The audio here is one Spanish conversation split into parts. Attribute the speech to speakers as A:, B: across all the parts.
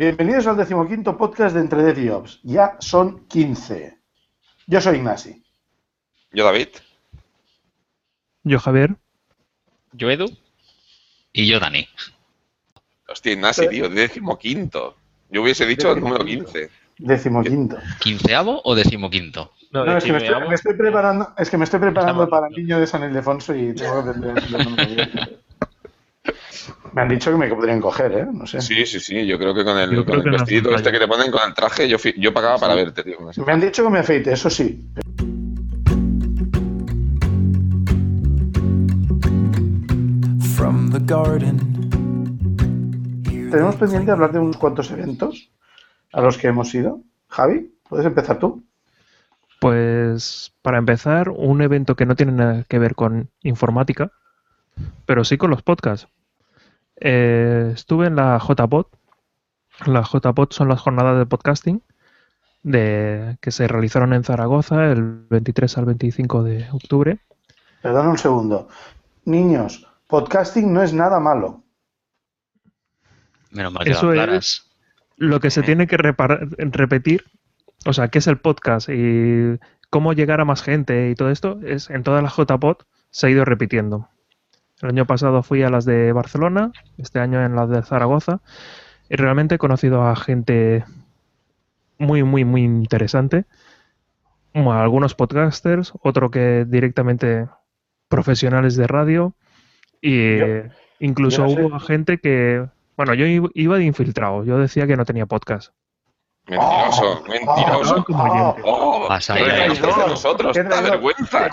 A: Bienvenidos al decimoquinto podcast de Entre Dev y Ops. Ya son 15. Yo soy Ignasi.
B: Yo, David.
C: Yo, Javier.
D: Yo, Edu.
E: Y yo, Dani.
B: Hostia, Ignasi, tío, decimoquinto. Yo hubiese dicho el número 15.
A: Decimoquinto.
E: ¿Quinceavo o decimoquinto?
A: No, es, que me estoy, me estoy preparando, es que me estoy preparando para el niño de San Ildefonso y tengo que aprender el número. Me han dicho que me podrían coger, ¿eh? No sé.
B: Sí, sí, sí. Yo creo que con el, con el vestidito este que te ponen con el traje, yo, yo pagaba para verte, tío.
A: Me han dicho que me afeite, eso sí. From the garden. Tenemos pendiente hablar de unos cuantos eventos a los que hemos ido. Javi, ¿puedes empezar tú?
C: Pues para empezar, un evento que no tiene nada que ver con informática, pero sí con los podcasts. Eh, estuve en la JPod. Las JPod son las jornadas de podcasting de, que se realizaron en Zaragoza el 23 al 25 de octubre.
A: Perdón un segundo. Niños, podcasting no es nada malo.
E: Menos mal que
C: Eso es lo que se tiene que repetir, o sea, qué es el podcast y cómo llegar a más gente y todo esto, es en todas las JPod se ha ido repitiendo. El año pasado fui a las de Barcelona, este año en las de Zaragoza, y realmente he conocido a gente muy, muy, muy interesante. algunos podcasters, otro que directamente profesionales de radio, y incluso hubo gente que bueno, yo iba de infiltrado. Yo decía que no tenía podcast.
B: Mentiroso, mentiroso.
A: Oh, nosotros, te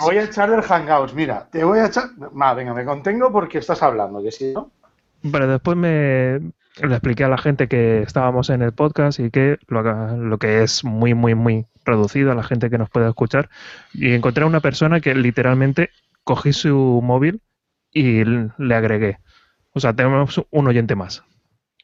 A: voy a echar del Hangouts, mira, te voy a echar. Va, venga, me contengo porque estás hablando, que si no.
C: Pero después me le expliqué a la gente que estábamos en el podcast y que lo, lo que es muy, muy, muy reducido a la gente que nos puede escuchar. Y encontré a una persona que literalmente cogí su móvil y le agregué. O sea, tenemos un oyente más.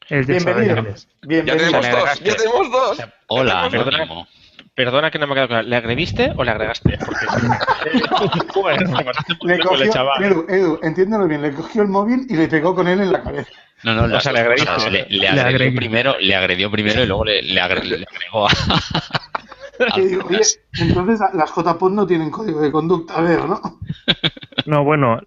A: Bienvenido.
B: Ya tenemos dos. Ya tenemos dos.
E: Hola,
D: perdona, perdona, que no me ha quedado claro. ¿Le agrediste o le agregaste? Porque
A: le cogió, Edu, Edu, entiéndelo bien, le cogió el móvil y le pegó con él en la cabeza.
E: No, no, o sea, le, agrediste, le, le, agredió primero, le agredió primero y luego le, le, agregó a...
A: Oye, entonces las JPOD no tienen código de conducta, a ver, ¿no?
C: No, bueno,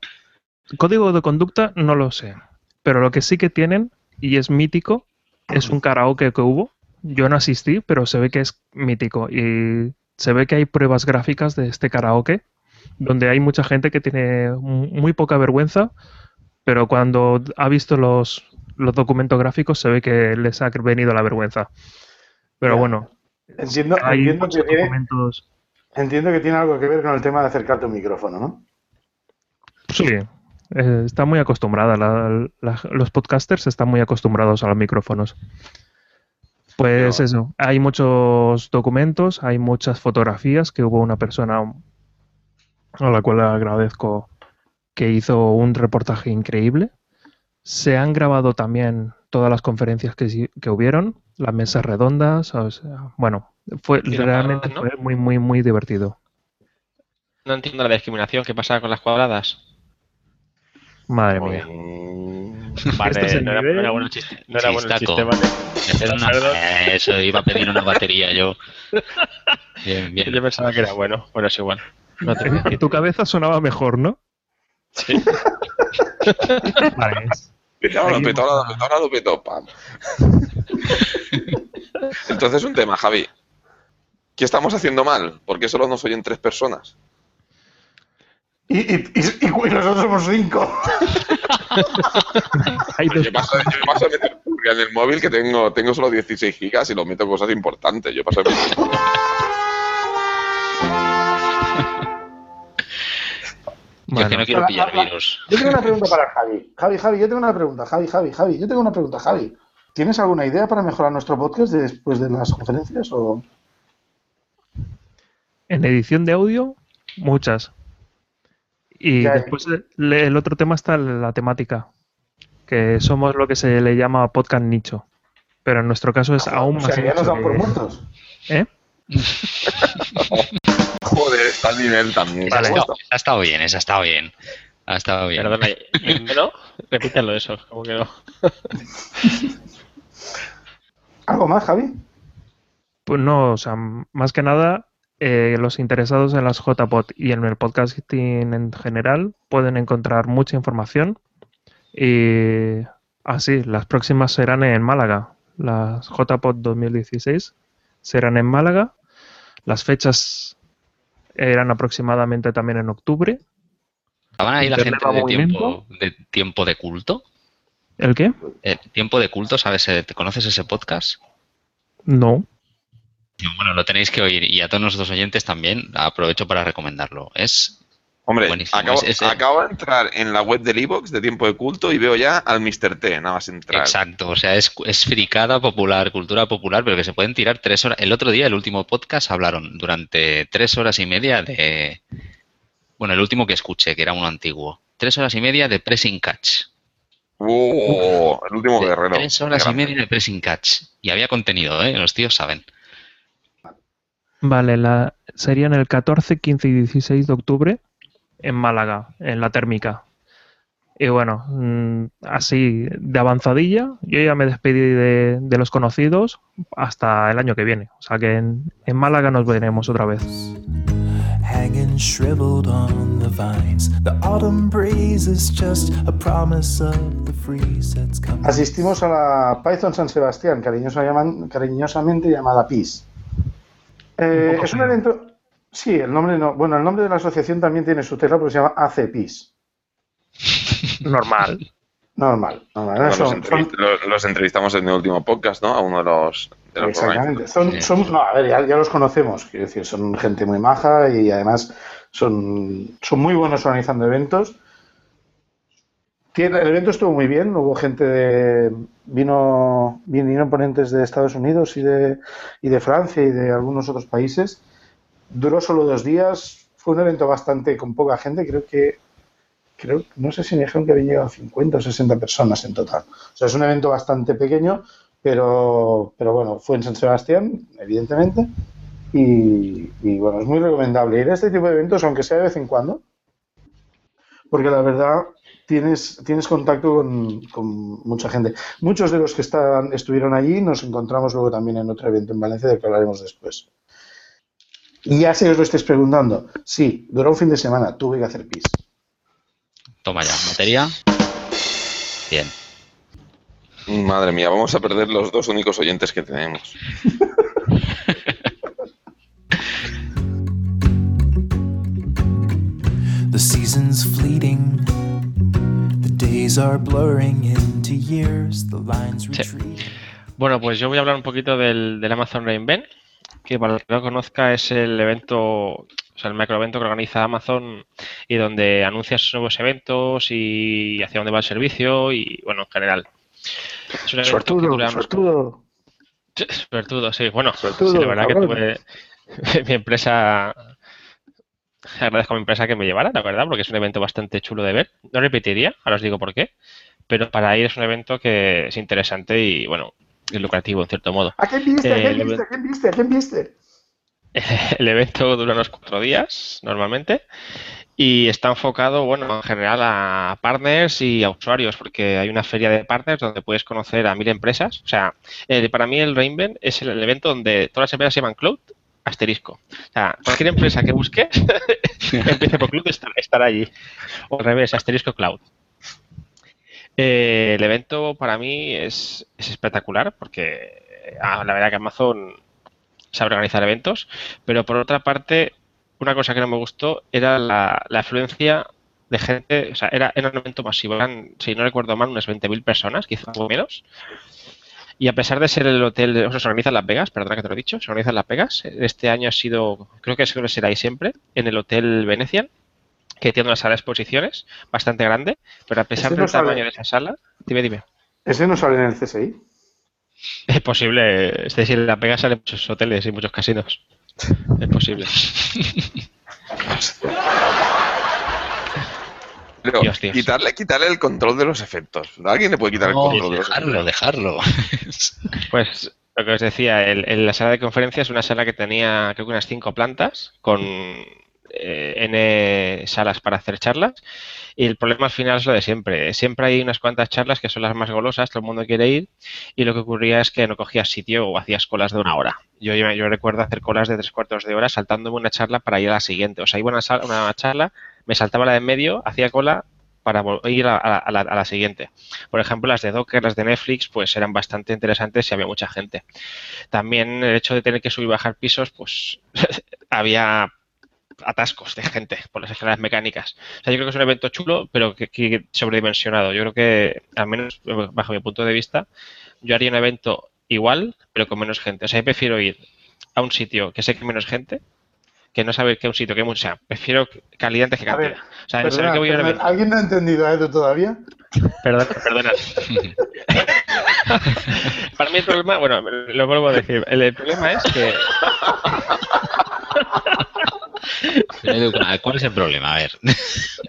C: código de conducta no lo sé, pero lo que sí que tienen y es mítico. Es un karaoke que hubo. Yo no asistí, pero se ve que es mítico. Y se ve que hay pruebas gráficas de este karaoke, donde hay mucha gente que tiene muy poca vergüenza, pero cuando ha visto los, los documentos gráficos se ve que les ha venido la vergüenza. Pero bueno.
A: Entiendo, entiendo que tiene, entiendo que tiene algo que ver con el tema de acercarte un micrófono, ¿no?
C: Sí, eh, está muy acostumbrada, los podcasters están muy acostumbrados a los micrófonos. Pues eso, hay muchos documentos, hay muchas fotografías que hubo una persona a la cual agradezco que hizo un reportaje increíble. Se han grabado también todas las conferencias que, que hubieron, las mesas redondas, bueno, fue realmente fue muy, muy, muy divertido.
D: No entiendo la discriminación que pasa con las cuadradas.
C: Madre mía.
D: Vale, no era, bueno el chiste. No era bueno el chiste, vale.
E: eso, iba a pedir una batería yo.
D: Bien, bien. Yo pensaba que era bueno, pero es igual.
C: No te tu cabeza sonaba mejor, ¿no?
D: Sí.
B: vale. Lo petó, ahora lo petó, pam. Entonces, un tema, Javi. ¿Qué estamos haciendo mal? ¿Por qué solo nos oyen tres personas?
A: Y, y, y, nosotros somos cinco.
B: yo, paso, yo paso a meter en el móvil que tengo, tengo solo 16 gigas y lo meto cosas importantes. Yo paso a meter...
E: Yo que no quiero pillar virus.
A: Yo tengo una pregunta para Javi. Javi, Javi, yo tengo una pregunta. Javi, Javi, Javi, yo tengo una pregunta. Javi, ¿tienes alguna idea para mejorar nuestro podcast después de las conferencias o...?
C: En edición de audio, muchas. Y después el otro tema está la temática, que somos lo que se le llama podcast nicho. Pero en nuestro caso es aún más.
A: ya nos dan por muertos.
C: ¿Eh?
B: Joder, está al nivel también.
E: Vale, ha estado bien, esa ha estado bien. Ha estado bien.
D: Perdona, ¿no? Repítelo eso, como que no.
A: ¿Algo más, Javi?
C: Pues no, o sea, más que nada, eh, los interesados en las JPOT y en el podcasting en general pueden encontrar mucha información. Y así, las próximas serán en Málaga. Las JPOT 2016 serán en Málaga. Las fechas eran aproximadamente también en octubre.
E: ¿Van ahí la gente de tiempo, de tiempo de culto?
C: ¿El qué?
E: El tiempo de culto, ¿sabes? ¿Te conoces ese podcast?
C: No.
E: Bueno, lo tenéis que oír y a todos nuestros oyentes también aprovecho para recomendarlo. Es
B: Hombre, acabo, de entrar en la web del Evox de Tiempo de Culto y veo ya al Mr. T, nada más entrar.
E: Exacto, o sea, es, es fricada popular, cultura popular, pero que se pueden tirar tres horas. El otro día, el último podcast, hablaron durante tres horas y media de... Bueno, el último que escuché, que era uno antiguo. Tres horas y media de Pressing Catch.
B: ¡Oh! El último guerrero.
E: Tres horas y media de Pressing Catch. Y había contenido, ¿eh? Los tíos saben.
C: Vale, la, serían el 14, 15 y 16 de octubre en Málaga, en la térmica. Y bueno, mm, así de avanzadilla, yo ya me despedí de, de, los conocidos hasta el año que viene. O sea que en, en Málaga nos veremos otra vez.
A: Asistimos a la Python San Sebastián, cariñosamente llamada PIS. Eh, es un evento. Sí, el nombre no. Bueno, el nombre de la asociación también tiene su tela porque se llama ACPIS.
C: Normal.
A: Normal, normal.
B: los, entrevistamos en el último podcast, ¿no? A uno de los.
A: Exactamente. Son, no, a ver, ya, los conocemos. Quiero decir, son gente muy maja y además son, son muy buenos organizando eventos. El evento estuvo muy bien, hubo gente de. Vino, vinieron ponentes de Estados Unidos y de, y de Francia y de algunos otros países. Duró solo dos días, fue un evento bastante con poca gente, creo que. Creo, no sé si me dijeron que habían llegado 50 o 60 personas en total. O sea, es un evento bastante pequeño, pero, pero bueno, fue en San Sebastián, evidentemente. Y, y bueno, es muy recomendable ir a este tipo de eventos, aunque sea de vez en cuando, porque la verdad tienes, tienes contacto con, mucha gente. Muchos de los que están, estuvieron allí nos encontramos luego también en otro evento en Valencia del que hablaremos después. Y ya se os lo estéis preguntando. Sí, duró un fin de semana, tuve que hacer pis.
E: Toma ya, materia. Bien.
B: Madre mía, vamos a perder los dos únicos oyentes que tenemos. The season's fleeting
F: bueno, pues yo voy a hablar un poquito del, Amazon Reinvent, que para el que no conozca es el evento, o sea, el macroevento que organiza Amazon y donde anuncia sus nuevos eventos y hacia dónde va el servicio y, bueno, en general.
A: Suertudo, suertudo.
F: Suertudo, sí. Bueno, sí, la verdad que tuve mi empresa agradezco a mi empresa que me llevara, la verdad, porque es un evento bastante chulo de ver. No repetiría, ahora os digo por qué, pero para ir es un evento que es interesante y, bueno, es lucrativo en cierto modo.
A: ¿A quién viste? ¿A quién viste? ¿A quién viste? ¿A quién viste?
F: El evento dura unos cuatro días, normalmente, y está enfocado, bueno, en general a partners y a usuarios, porque hay una feria de partners donde puedes conocer a mil empresas. O sea, eh, para mí el Reinvent es el evento donde todas las empresas se llaman Cloud asterisco. O sea, cualquier empresa que busque, empiece por Cloud, estar, estar allí. O al revés, asterisco Cloud. Eh, el evento para mí es, espectacular porque ah, la verdad que Amazon sabe organizar eventos, pero por otra parte, una cosa que no me gustó era la, afluencia de gente, o sea, era, era un evento masivo, eran, si no recuerdo mal, unas 20.000 personas, quizá algo menos. Y a pesar de ser el hotel, o sea, se organiza en Las Vegas, perdona que te lo he dicho, se organiza en Las Vegas. Este año ha sido, creo que será ahí siempre, en el Hotel Venecian, que tiene una sala de exposiciones bastante grande, pero a pesar del tamaño de esa sala, dime, dime.
A: ¿Ese no sale en el CSI?
F: Es posible, es decir, en Las Vegas salen muchos hoteles y muchos casinos. Es posible.
B: quitarle, quitarle el control de los efectos. ¿Alguien le puede quitar el control
E: de los efectos? Dejarlo,
F: Pues lo que os decía, el, la sala de conferencias es una sala que tenía creo que unas cinco plantas con eh, N salas para hacer charlas y el problema al final es lo de siempre. Siempre hay unas cuantas charlas que son las más golosas, todo el mundo quiere ir y lo que ocurría es que no cogías sitio o hacías colas de una hora. Yo, yo recuerdo hacer colas de tres cuartos de hora saltándome una charla para ir a la siguiente. O sea, iba a una, una charla, me saltaba la de en medio, hacía cola para ir a, la, siguiente. Por ejemplo, las de Docker, las de Netflix, pues eran bastante interesantes y había mucha gente. También el hecho de tener que subir y bajar pisos, pues había atascos de gente por las escaleras mecánicas. O sea, yo creo que es un evento chulo, pero que, sobredimensionado. Yo creo que, al menos bajo mi punto de vista, yo haría un evento igual, pero con menos gente. O sea, yo prefiero ir a un sitio que sé que hay menos gente que no saber que es un sitio que mucho. O sea, prefiero calidad antes que cantidad. o sea,
A: perdona, que voy a ¿Alguien no ha entendido a eso todavía?
F: Perdona, perdona. Para mí el problema, bueno, lo vuelvo a decir. El, problema es que.
E: ¿Cuál es el problema? A ver.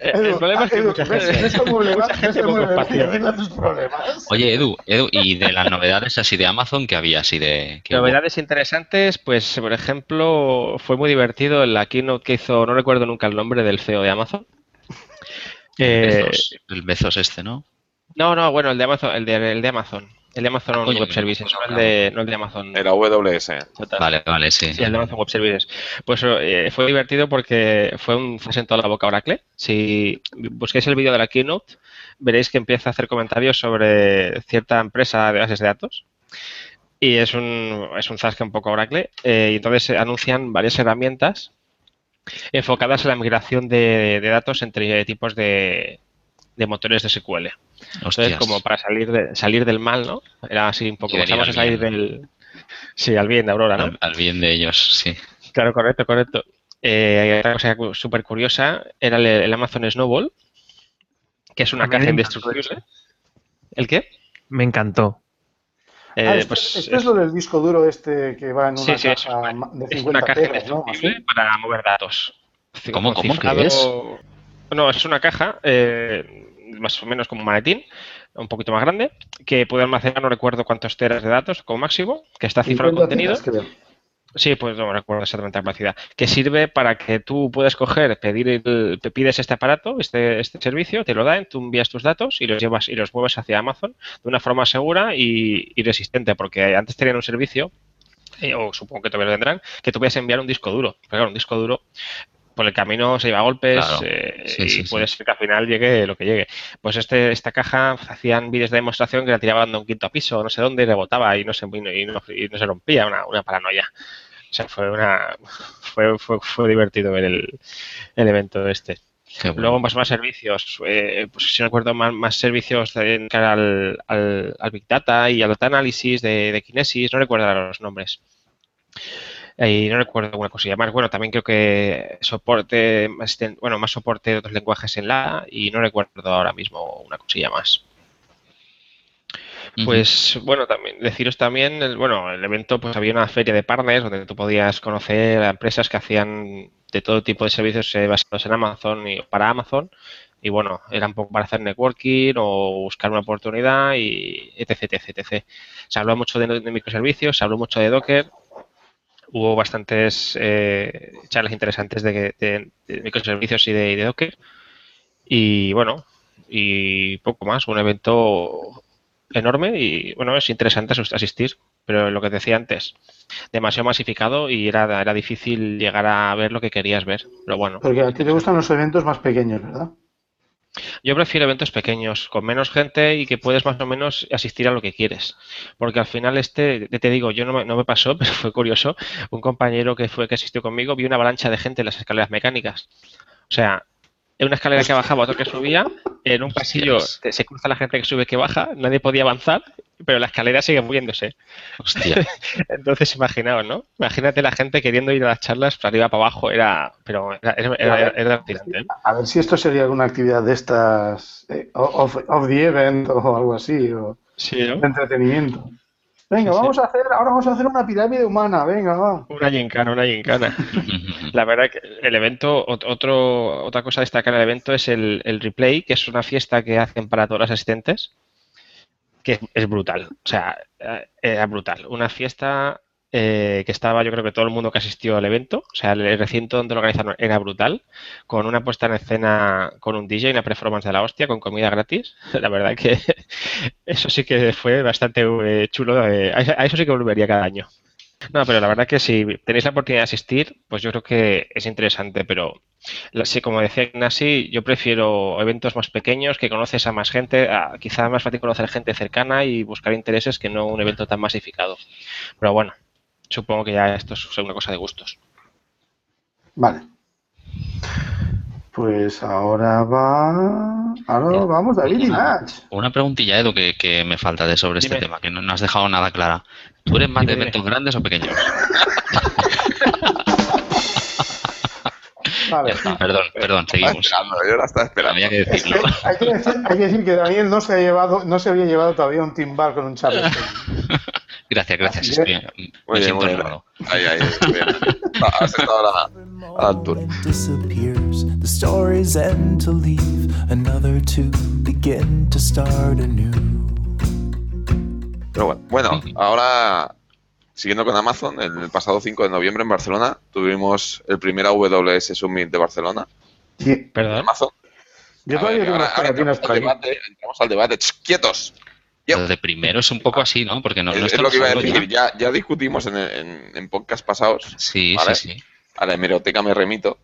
F: el problema es que mucha gente, mucha gente
E: Oye, Edu, Edu, ¿y de las novedades así de Amazon que había así de...?
F: Novedades interesantes, pues, por ejemplo, fue muy divertido la keynote que hizo, no recuerdo nunca el nombre del CEO de Amazon.
E: El Bezos, el Bezos este, ¿no?
F: No, no, bueno, el de Amazon, el de, el de Amazon. El de Amazon Web Services, no el de, no el de Amazon.
B: Era AWS.
E: Vale, vale, sí.
F: Sí, el de Amazon Web Services. Pues eh, fue divertido porque fue un fue en toda la boca Oracle. Si busquéis el vídeo de la keynote, veréis que empieza a hacer comentarios sobre cierta empresa de bases de datos. Y es un, es un zasca un poco Oracle. Eh, y entonces anuncian varias herramientas enfocadas en la migración de datos entre tipos de, de motores de SQL. Entonces, como para salir de, salir del mal, ¿no? Era así un poco, vamos a salir del... Sí, al bien de Aurora, ¿no?
E: Al, bien de ellos, sí.
F: Claro, correcto, correcto. Eh, otra cosa súper curiosa era el, Amazon Snowball, que es una caja indestructible. ¿El qué?
C: Me encantó.
A: Eh, ah, pues, este, es lo del disco duro este que va en una caja de 50
F: es una caja indestructible para mover datos.
E: ¿Cómo, cómo? ¿Qué es?
F: No, es una caja, eh, más o menos como un maletín, un poquito más grande, que puede almacenar, no recuerdo cuántos teras de datos como máximo, que está cifrado el contenido. Sí, pues no recuerdo exactamente la capacidad. Que sirve para que tú puedas coger, pedir el, pides este aparato, este, este servicio, te lo dan, tú envías tus datos y los llevas y los mueves hacia Amazon de una forma segura y, resistente, porque antes tenían un servicio eh, o supongo que todavía lo tendrán, que tú puedes enviar un disco duro. Pero claro, un disco duro por el camino se lleva golpes eh, y puede ser que al final llegue lo que llegue. Pues este, esta caja hacían vídeos de demostración que la tiraban de un quinto piso, no sé dónde, y rebotaba y no se, y no, se rompía, una, paranoia. O sea, fue una fue, fue, divertido ver el, evento este. Luego más, más servicios, eh, pues si no recuerdo más, más servicios de cara al, al, Big Data y al Data Analysis de, de Kinesis, no recuerdo los nombres. Y no recuerdo alguna cosilla más. Bueno, también creo que soporte, bueno, más soporte de otros lenguajes en la y no recuerdo ahora mismo una cosilla más. Pues bueno, también deciros también, el, bueno, el evento pues había una feria de partners donde tú podías conocer a empresas que hacían de todo tipo de servicios eh, basados en Amazon y para Amazon y bueno, era un poco para hacer networking o buscar una oportunidad y etc, etc, etc. Se habló mucho de, de microservicios, se habló mucho de Docker hubo bastantes eh, charlas interesantes de, microservicios y de, Docker. Y bueno, y poco más, un evento enorme y bueno, es interesante asistir, pero lo que decía antes, demasiado masificado y era, era difícil llegar a ver lo que querías ver, pero bueno.
A: Porque a ti te gustan los eventos más pequeños, ¿verdad?
F: Yo prefiero eventos pequeños, con menos gente y que puedes más o menos asistir a lo que quieres. Porque al final este, te digo, yo no me, no me pasó, pero fue curioso. Un compañero que fue que asistió conmigo vio una avalancha de gente en las escaleras mecánicas. O sea, en una escalera que bajaba, otro que subía, en un pasillo se cruza la gente que sube que baja, nadie podía avanzar, pero la escalera sigue moviéndose.
E: Hostia.
F: Entonces, imaginaos, ¿no? Imagínate la gente queriendo ir a las charlas para arriba, para abajo, era, pero era, era,
A: ¿eh? A ver si esto sería alguna actividad de estas, eh, of, the event o algo así, o de entretenimiento. Venga, vamos a hacer, ahora vamos a hacer una pirámide humana, venga, va.
F: Una gincana, una gincana. La verdad que el evento, otro, otra cosa a destacar del evento es el, replay, que es una fiesta que hacen para todos los asistentes, que es brutal. O sea, eh, era brutal. Una fiesta eh, que estaba yo creo que todo el mundo que asistió al evento, o sea, el recinto donde lo organizaron era brutal, con una puesta en escena con un DJ, una performance de la hostia, con comida gratis. La verdad que eso sí que fue bastante eh, chulo, eh, a eso sí que volvería cada año. No, pero la verdad que si tenéis la oportunidad de asistir, pues yo creo que es interesante, pero sí, como decía Ignasi, yo prefiero eventos más pequeños, que conoces a más gente, a, quizá más fácil conocer gente cercana y buscar intereses que no un evento tan masificado. Pero bueno, supongo que ya esto es una cosa de gustos.
A: Vale. Pues ahora va. Ahora vamos, David y Nach.
E: Una preguntilla, Edu, que, me falta de sobre este tema, que no, has dejado nada clara. ¿Tú eres más de eventos grandes o pequeños? Vale. perdón, perdón, seguimos.
B: yo la estaba esperando.
E: Había que decirlo.
A: hay, que decir, que Daniel no se, ha llevado, no se había llevado todavía un timbal con un chat.
E: Gracias, gracias. Estoy, me siento honrado.
B: Ahí, ahí, bien. Has estado a la, a la altura. The stories end to leave, another to begin to start anew. Pero bueno, bueno, ahora siguiendo con Amazon, el pasado 5 de noviembre en Barcelona tuvimos el primer AWS Summit de Barcelona.
A: Sí, perdón.
B: Amazon.
A: Yo todavía tengo unas
B: entramos, al debate, entramos al debate. quietos.
E: Lo de primero es un poco así, ¿no? Porque no,
B: es, lo que iba a decir. Ya, ya discutimos en, en, en, podcast pasados.
E: Sí, sí, sí.
B: A la hemeroteca me remito.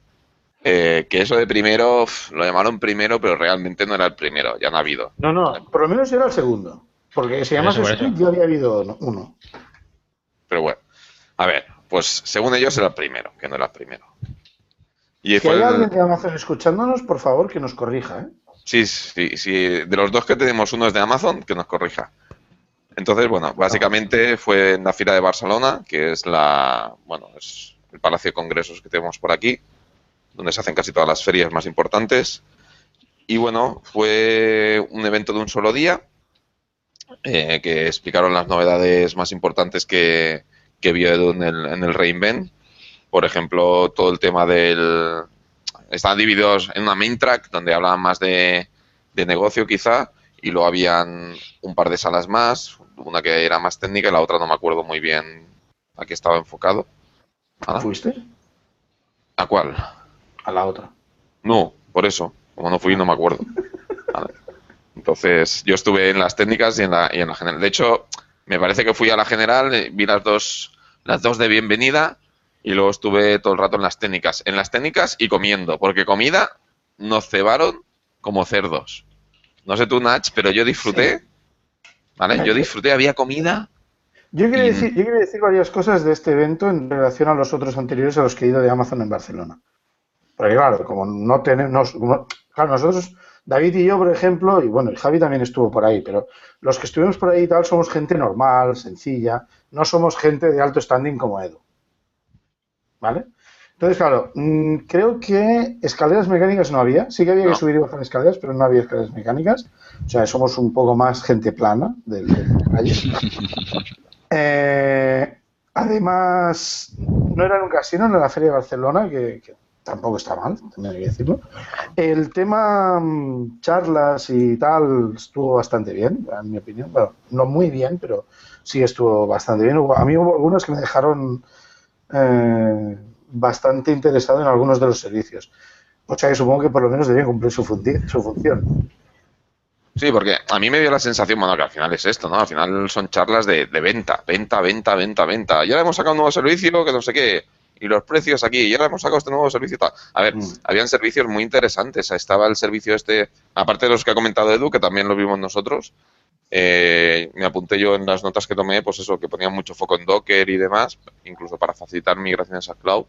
B: Eh, que eso de primero, lo llamaron primero, pero realmente no era el primero, ya no ha habido.
A: No, no, por lo menos era el segundo. Porque si llamas Split ya había habido uno.
B: Pero bueno, a ver, pues según ellos era el primero, que no era el primero.
A: Y si hay alguien de Amazon escuchándonos, por favor, que nos corrija, ¿eh?
B: Sí, sí, sí. De los dos que tenemos, uno es de Amazon, que nos corrija. Entonces, bueno, básicamente fue en la fila de Barcelona, que es la, bueno, es el Palacio de Congresos que tenemos por aquí, donde se hacen casi todas las ferias más importantes. Y bueno, fue un evento de un solo día, eh, que explicaron las novedades más importantes que, que vio Edu en el, en el Reinvent. Por ejemplo, todo el tema del, estaban divididos en una main track donde hablaban más de, negocio quizá y luego habían un par de salas más, una que era más técnica y la otra no me acuerdo muy bien a qué estaba enfocado.
A: ¿Fuiste?
B: ¿A cuál?
A: A la otra.
B: No, por eso. Como no fui, no me acuerdo. Entonces, yo estuve en las técnicas y en la, y en la general. De hecho, me parece que fui a la general, eh, vi las dos, las dos de bienvenida y luego estuve todo el rato en las técnicas. En las técnicas y comiendo, porque comida nos cebaron como cerdos. No sé tú, Nach, pero yo disfruté. ¿Vale? Yo disfruté, había comida.
A: Yo quiero, decir, yo quiero decir varias cosas de este evento en relación a los otros anteriores a los que he ido de Amazon en Barcelona. Porque claro, como no tenemos... Claro, nosotros, David y yo, por ejemplo, y bueno, Javi también estuvo por ahí, pero los que estuvimos por ahí y tal somos gente normal, sencilla, no somos gente de alto standing como Edu. ¿Vale? Entonces, claro, mm, creo que escaleras mecánicas no había. Sí que había que subir y bajar escaleras, pero no había escaleras mecánicas. O sea, somos un poco más gente plana del, calle. Eh, además, no era en un casino, en la Feria de Barcelona, que, tampoco está mal, también hay que decirlo. El tema mm, charlas y tal estuvo bastante bien, en mi opinión. Bueno, no muy bien, pero sí estuvo bastante bien. A mí hubo algunos que me dejaron eh, bastante interesado en algunos de los servicios. O sea que supongo que por lo menos debía cumplir su, su función.
B: Sí, porque a mí me dio la sensación, bueno, que al final es esto, ¿no? Al final son charlas de, venta, venta, venta, venta, venta. Ya hemos sacado un nuevo servicio, que no sé qué, y los precios aquí, ya le hemos sacado este nuevo servicio. Tal. A ver, mm. habían servicios muy interesantes. Estaba el servicio este, aparte de los que ha comentado Edu, que también lo vimos nosotros, eh, me apunté yo en las notas que tomé, pues eso, que ponía mucho foco en Docker y demás, incluso para facilitar migraciones a cloud.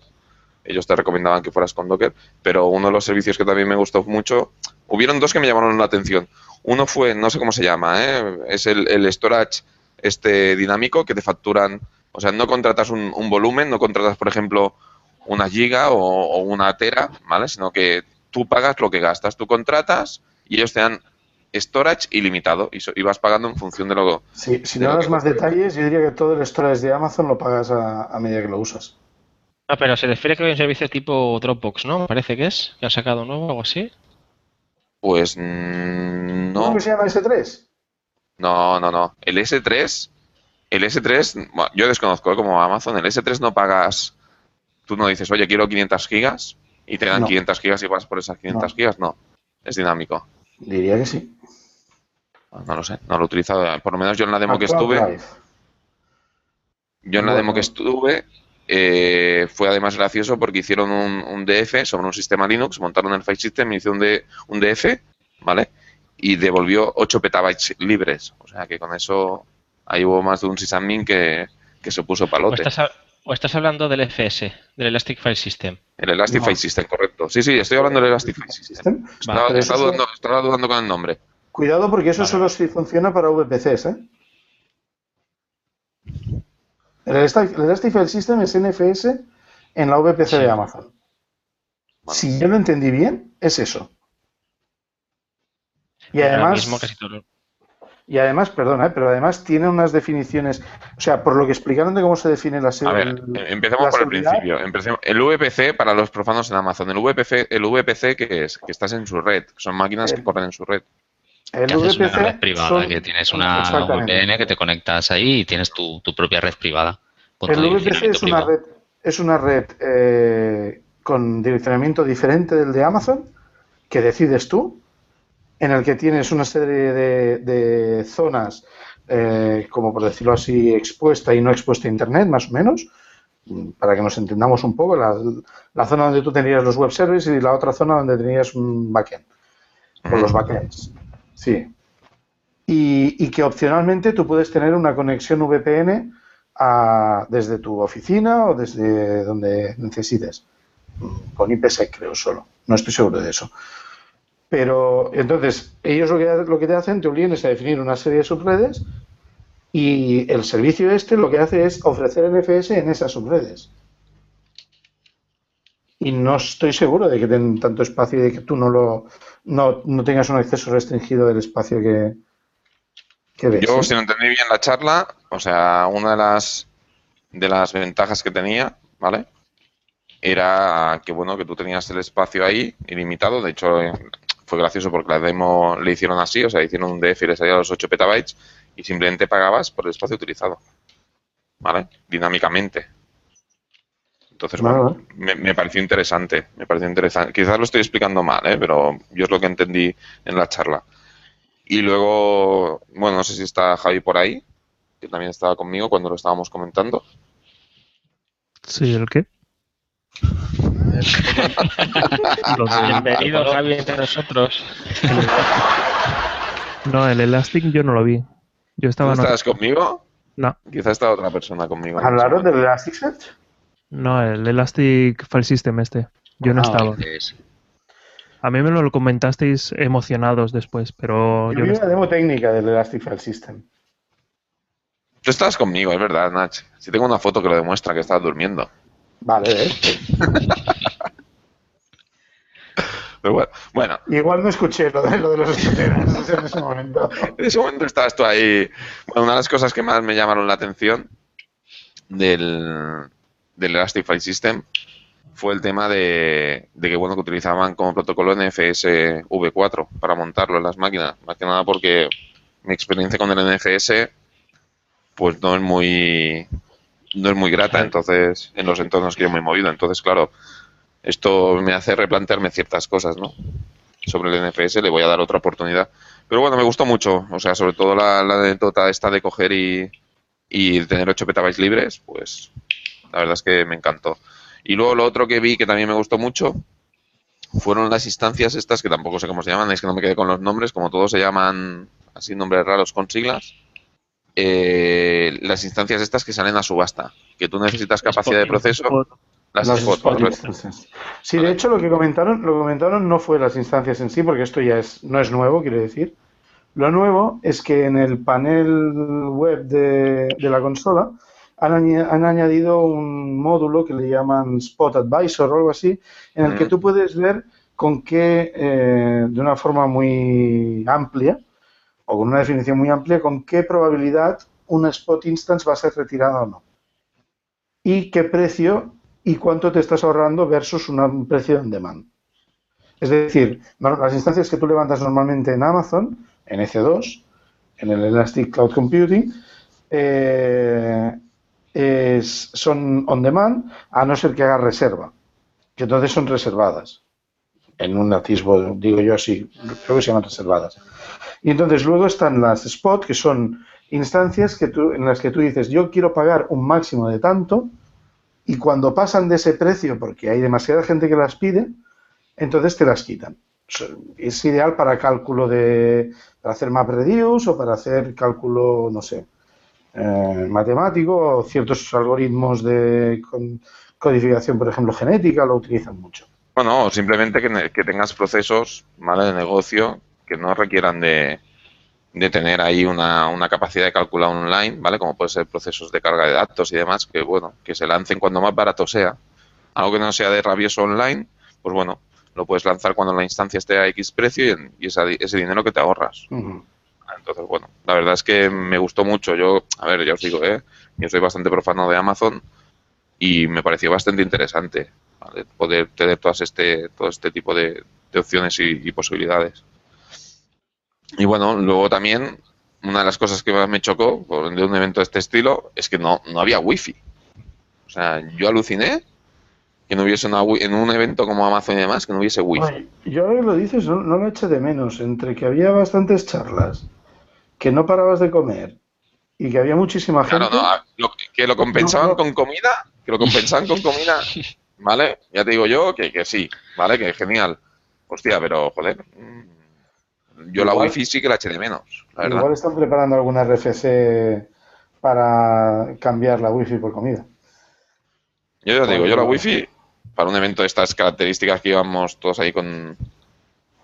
B: Ellos te recomendaban que fueras con Docker, pero uno de los servicios que también me gustó mucho, hubieron dos que me llamaron la atención. Uno fue, no sé cómo se llama, ¿eh? es el, storage este dinámico que te facturan, o sea, no contratas un, volumen, no contratas, por ejemplo, una giga o, o, una tera, ¿vale? Sino que tú pagas lo que gastas, tú contratas y ellos te dan storage ilimitado y, vas pagando en función de lo
A: Sí, si no das más detalles, yo diría que todo el storage de Amazon lo pagas a, medida que lo usas.
F: Ah, pero se refiere que hay un servicio tipo Dropbox, ¿no? Me parece que es, que ha sacado nuevo o algo así.
B: Pues mm, no.
A: ¿Cómo se llama S3?
B: No, no, no. El S3 el S3, yo desconozco ¿eh? como Amazon, el S3 no pagas, tú no dices, oye, quiero 500 gigas y te dan 500 gigas y vas por esas 500 gigas, no, es dinámico.
A: Diría que sí.
B: No lo sé, no lo he utilizado, por lo menos yo en la demo que estuve, yo en la demo que estuve, eh, fue además gracioso porque hicieron un, DF sobre un sistema Linux, montaron el file system y hicieron un, un DF, ¿vale? Y devolvió 8 petabytes libres. O sea que con eso ahí hubo más de un sysadmin que, que se puso palote.
F: O estás, hablando del FS, del Elastic File System.
B: El Elastic File System, correcto. Sí, sí, estoy hablando del Elastic File System. Estaba, dudando, con el nombre.
A: Cuidado porque eso solo si funciona para VPCs, ¿eh? El Elastic, File System es NFS en la VPC de Amazon. Si yo lo entendí bien, es eso. Y además, y además, perdona, ¿eh? pero además tiene unas definiciones, o sea, por lo que explicaron de cómo se define la
B: seguridad. A ver, empecemos por el principio. el VPC para los profanos en Amazon. El VPC, el VPC que es que estás en su red, son máquinas que corren en su red.
E: El VPC una red privada, que tienes una VPN que te conectas ahí y tienes tu, propia red privada.
A: El VPC es una red, es una red eh, con direccionamiento diferente del de Amazon que decides tú, en el que tienes una serie de, zonas, eh, como por decirlo así, expuesta y no expuesta a Internet, más o menos, para que nos entendamos un poco, la, la zona donde tú tenías los web services y la otra zona donde tenías un backend, o los backends. Sí. Y, que opcionalmente tú puedes tener una conexión VPN desde tu oficina o desde donde necesites. Con IPsec creo solo. No estoy seguro de eso. Pero entonces, ellos lo que, lo que te hacen, te obligan a definir una serie de subredes y el servicio este lo que hace es ofrecer NFS en esas subredes. Y no estoy seguro de que tengan tanto espacio y de que tú no lo no, no tengas un acceso restringido del espacio que,
B: ves. Yo, si no entendí bien la charla, o sea, una de las de las ventajas que tenía, ¿vale? Era que bueno, que tú tenías el espacio ahí ilimitado, de hecho fue gracioso porque la demo le hicieron así, o sea, hicieron un DF y le salía los 8 petabytes y simplemente pagabas por el espacio utilizado. ¿Vale? Dinámicamente. Entonces, bueno, me, pareció interesante, me pareció interesante. Quizás lo estoy explicando mal, ¿eh? pero yo es lo que entendí en la charla. Y luego, bueno, no sé si está Javi por ahí, que también estaba conmigo cuando lo estábamos comentando.
C: Sí, ¿el qué?
F: Bienvenido, Javi, entre nosotros.
C: No, el Elastic yo no lo vi. Yo estaba
B: ¿No estabas conmigo?
C: No.
B: Quizás está otra persona conmigo.
A: ¿Hablaron del Elasticsearch?
C: No, el Elastic File System este. Yo no ah, estaba. A mí me lo comentasteis emocionados después, pero
A: yo, vi una demo técnica del Elastic File System.
B: Tú estabas conmigo, es verdad, Nach. Si tengo una foto que lo demuestra que estabas durmiendo.
A: Vale, ¿eh?
B: Pero bueno,
A: Igual no escuché lo de, lo de los escuteras en ese momento.
B: En ese momento estabas tú ahí. Bueno, una de las cosas que más me llamaron la atención del, del Elastic File System fue el tema de, que bueno que utilizaban como protocolo NFS V4 para montarlo en las máquinas, más que nada porque mi experiencia con el NFS pues no es muy no es muy grata, entonces en los entornos que yo me he movido, entonces claro, esto me hace replantearme ciertas cosas, ¿no? Sobre el NFS le voy a dar otra oportunidad. Pero bueno, me gustó mucho, o sea, sobre todo la, la anécdota esta de coger y, y tener 8 petabytes libres, pues la verdad es que me encantó. Y luego lo otro que vi que también me gustó mucho fueron las instancias estas, que tampoco sé cómo se llaman, es que no me quedé con los nombres, como todos se llaman así nombres raros con siglas. Eh, las instancias estas que salen a subasta, que tú necesitas capacidad de proceso.
A: Las, Sí, de hecho lo que comentaron, lo que comentaron no fue las instancias en sí, porque esto ya es, no es nuevo, quiero decir. Lo nuevo es que en el panel web de, de la consola han, añadido un módulo que le llaman Spot Advisor o algo así, en el que tú puedes ver con qué, eh, de una forma muy amplia, o con una definición muy amplia, con qué probabilidad una Spot Instance va a ser retirada o no. Y qué precio y cuánto te estás ahorrando versus un precio en demand. Es decir, las instancias que tú levantas normalmente en Amazon, en EC2, en el Elastic Cloud Computing, eh, son on demand, a no ser que haga reserva, que entonces son reservadas. En un atisbo, digo yo así, creo que se llaman reservadas. Y entonces luego están las spot, que son instancias que tú, en las que tú dices, yo quiero pagar un máximo de tanto, y cuando pasan de ese precio, porque hay demasiada gente que las pide, entonces te las quitan. Es ideal para cálculo de, para hacer map o para hacer cálculo, no sé, eh, matemático o ciertos algoritmos de codificación, por ejemplo, genética, lo utilizan mucho.
B: Bueno, simplemente que, que tengas procesos ¿vale? de negocio que no requieran de, de tener ahí una, una, capacidad de cálculo online, ¿vale? Como puede ser procesos de carga de datos y demás, que bueno, que se lancen cuando más barato sea. Algo que no sea de rabioso online, pues bueno, lo puedes lanzar cuando la instancia esté a X precio y, ese dinero que te ahorras. Entonces, bueno, la verdad es que me gustó mucho. Yo, a ver, ya os digo, ¿eh? yo soy bastante profano de Amazon y me pareció bastante interesante poder tener todas este, todo este tipo de, opciones y posibilidades. Y bueno, luego también, una de las cosas que más me chocó de un evento de este estilo es que no, no había wifi. O sea, yo aluciné que no hubiese una en un evento como Amazon y demás, que no hubiese wifi.
A: yo ahora que lo dices, no, no lo eché de menos. Entre que había bastantes charlas, que no parabas de comer y que había muchísima gente.
B: Claro, no, que lo compensaban con comida, que lo compensaban con comida, ¿vale? Ya te digo yo que, que sí, ¿vale? Que genial. Hostia, pero joder, yo la wifi sí que la eché de menos.
A: igual están preparando alguna RFC para cambiar la wifi por comida.
B: Yo ya digo, yo la wifi, para un evento de estas características que íbamos todos ahí con,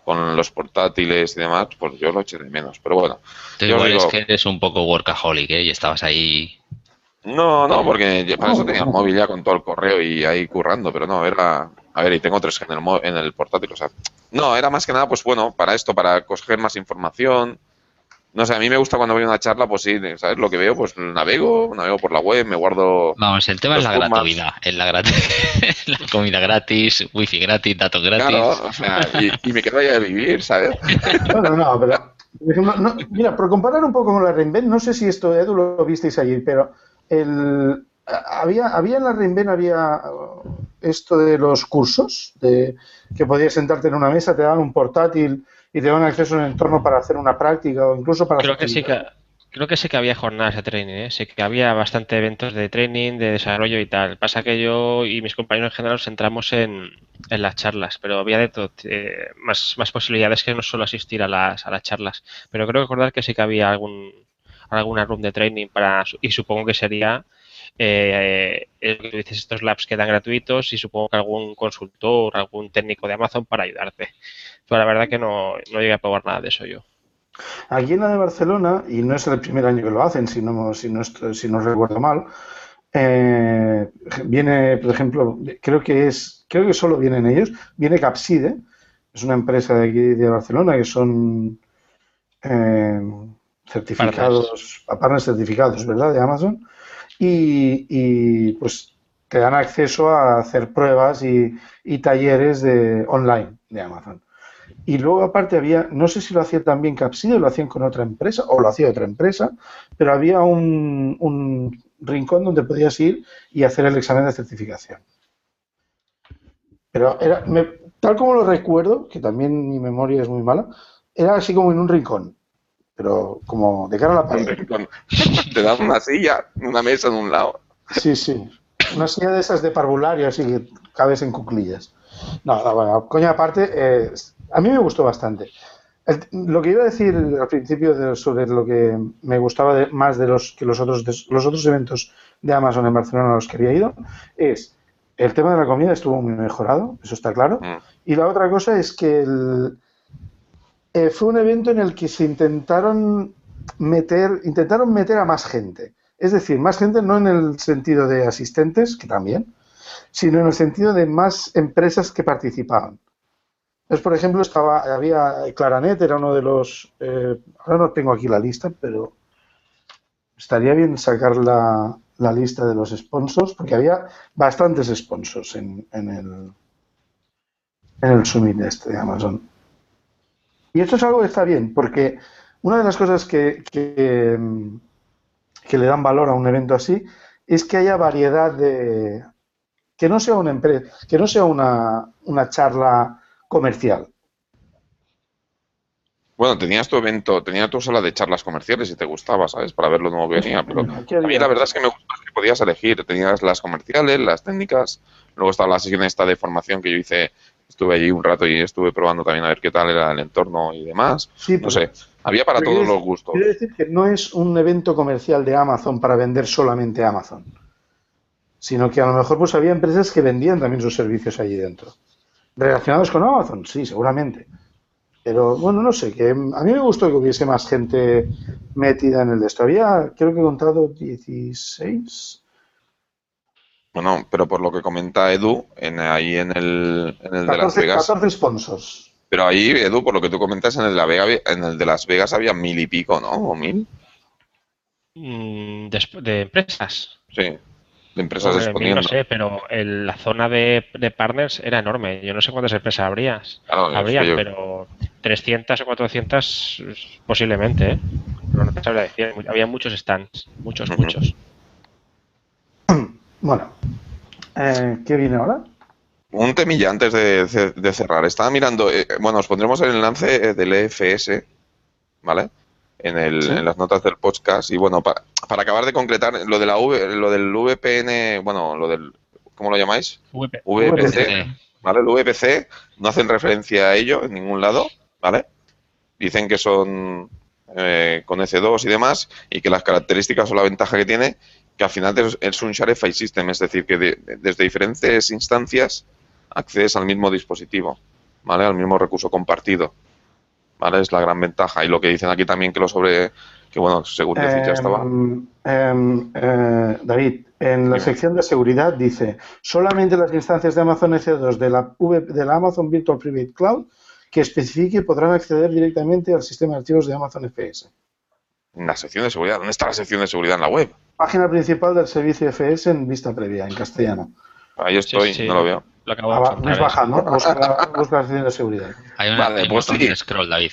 B: con los portátiles y demás, pues yo lo eché de menos. Pero bueno.
E: Te digo, es que eres un poco workaholic, ¿eh? Y estabas ahí.
B: No, no, porque para eso tenía el móvil ya con todo el correo y ahí currando, pero no, era a ver, y tengo tres en el, en el portátil, o sea, no, era más que nada, pues bueno, para esto, para coger más información. No sé, a mí me gusta cuando voy a una charla, pues sí, ¿sabes? Lo que veo, pues navego, navego por la web, me guardo.
E: Vamos, el tema es la gratuidad, es la, la comida gratis, wifi gratis, datos gratis.
B: Claro, o sea, y, me quedo ahí a vivir, ¿sabes?
A: No, no, no, pero. mira, por comparar un poco con la Reinvent, no sé si esto, Edu, lo visteis ayer, pero el, había, había en la Reinvent había esto de los cursos, de que podías sentarte en una mesa, te daban un portátil y te daban acceso a un entorno para hacer una práctica o incluso para
F: creo que sí que creo que sí que había jornadas de training ¿eh? sí que había bastante eventos de training de desarrollo y tal. Pasa que yo y mis compañeros en general nos centramos en, en las charlas pero había de todo eh, más, más posibilidades que no solo asistir a las, a las charlas. Pero creo que recordar que sí que había algún alguna room de training para y supongo que sería eh, dices, estos labs quedan gratuitos y supongo que algún consultor, algún técnico de Amazon para ayudarte. Pero la verdad que no, no llegué a probar nada de eso yo.
A: Aquí en la de Barcelona, y no es el primer año que lo hacen, si no, si no, si no recuerdo mal, eh, viene, por ejemplo, creo que es, creo que solo vienen ellos, viene Capside, es una empresa de aquí de Barcelona que son eh, certificados, partners certificados, ¿verdad? De Amazon y, pues te dan acceso a hacer pruebas y, talleres de online de Amazon. Y luego aparte había, no sé si lo hacía también Capside, lo hacían con otra empresa o lo hacía otra empresa, pero había un, rincón donde podías ir y hacer el examen de certificación. Pero era, tal como lo recuerdo, que también mi memoria es muy mala, era así como en un rincón pero como de cara a la pared.
B: Te dan una silla, una mesa en un lado.
A: Sí, sí. Una silla de esas de parvulario, así que cabes en cuclillas. No, no bueno, coña aparte, eh, a mí me gustó bastante. lo que iba a decir al principio sobre lo que me gustaba más de los que los otros los otros eventos de Amazon en Barcelona a los que había ido es el tema de la comida estuvo muy mejorado, eso está claro. Mm. Y la otra cosa es que el, eh, fue un evento en el que se intentaron meter, intentaron meter a más gente. Es decir, más gente no en el sentido de asistentes, que también, sino en el sentido de más empresas que participaban. Entonces, por ejemplo, estaba, había Claranet, era uno de los. Eh, ahora no tengo aquí la lista, pero estaría bien sacar la, lista de los sponsors, porque había bastantes sponsors en, en el, en el summit este de Amazon. Y esto es algo que está bien, porque una de las cosas que, que le dan valor a un evento así, es que haya variedad de... que no sea una empresa, que no sea una, una charla comercial.
B: Bueno, tenías tu evento, tenías tu sala de charlas comerciales y te gustaba, ¿sabes? Para ver lo nuevo que venía. Pero a mí la verdad es que me gusta que podías elegir. Tenías las comerciales, las técnicas, luego estaba la sesión esta de formación que yo hice, estuve allí un rato y estuve probando también a ver qué tal era el entorno y demás. Sí, no sé, había para todos los gustos.
A: Quiero decir que no es un evento comercial de Amazon para vender solamente Amazon, sino que a lo mejor pues había empresas que vendían también sus servicios allí dentro. ¿Relacionados con Amazon? Sí, seguramente. Pero bueno, no sé, que a mí me gustó que hubiese más gente metida en el de esto. Había, creo que he contado 16.
B: Bueno, pero por lo que comenta Edu, en, ahí en el, en el de Las Vegas.
A: 14 sponsors.
B: Pero ahí, Edu, por lo que tú comentas, en el, de la Vega, en el de Las Vegas había mil y pico, ¿no? ¿O mil?
F: Mm, de empresas.
B: Sí de empresas
F: No sé, pero la zona de, partners era enorme. Yo no sé cuántas empresas habrías. habría, pero 300 o 400 posiblemente. ¿eh? No, te sabría decir. Había muchos stands. Muchos, muchos.
A: Bueno, eh, ¿qué viene ahora?
B: Un temilla antes de, cerrar. Estaba mirando, eh, bueno, os pondremos el enlace del EFS, ¿vale? en, el, en las notas del podcast. Y bueno, para, para acabar de concretar, lo de la v, lo del VPN, bueno, lo del, ¿cómo lo llamáis? VPC, ¿vale? El VPC no hacen referencia a ello en ningún lado, ¿vale? Dicen que son eh, con EC2 y demás, y que las características o la ventaja que tiene, que al final es un share file system, es decir, que desde diferentes instancias accedes al mismo dispositivo, ¿vale? Al mismo recurso compartido. ¿vale? Es la gran ventaja. Y lo que dicen aquí también que lo sobre, que bueno, según decís ya estaba. Em,
A: em, eh, David, en la sección de seguridad dice, solamente las instancias de Amazon EC2 de la, de la Amazon Virtual Private Cloud que especifique podrán acceder directamente al sistema de archivos de Amazon FS.
B: En la sección de seguridad, ¿dónde está la sección de seguridad en la web?
A: Página principal del servicio FS en vista previa, en castellano.
B: Ahí estoy, no lo veo.
A: Lo acabo ah, de bajando, busca, busca la sección de seguridad.
E: Hay una, vale, pues botón de scroll, David.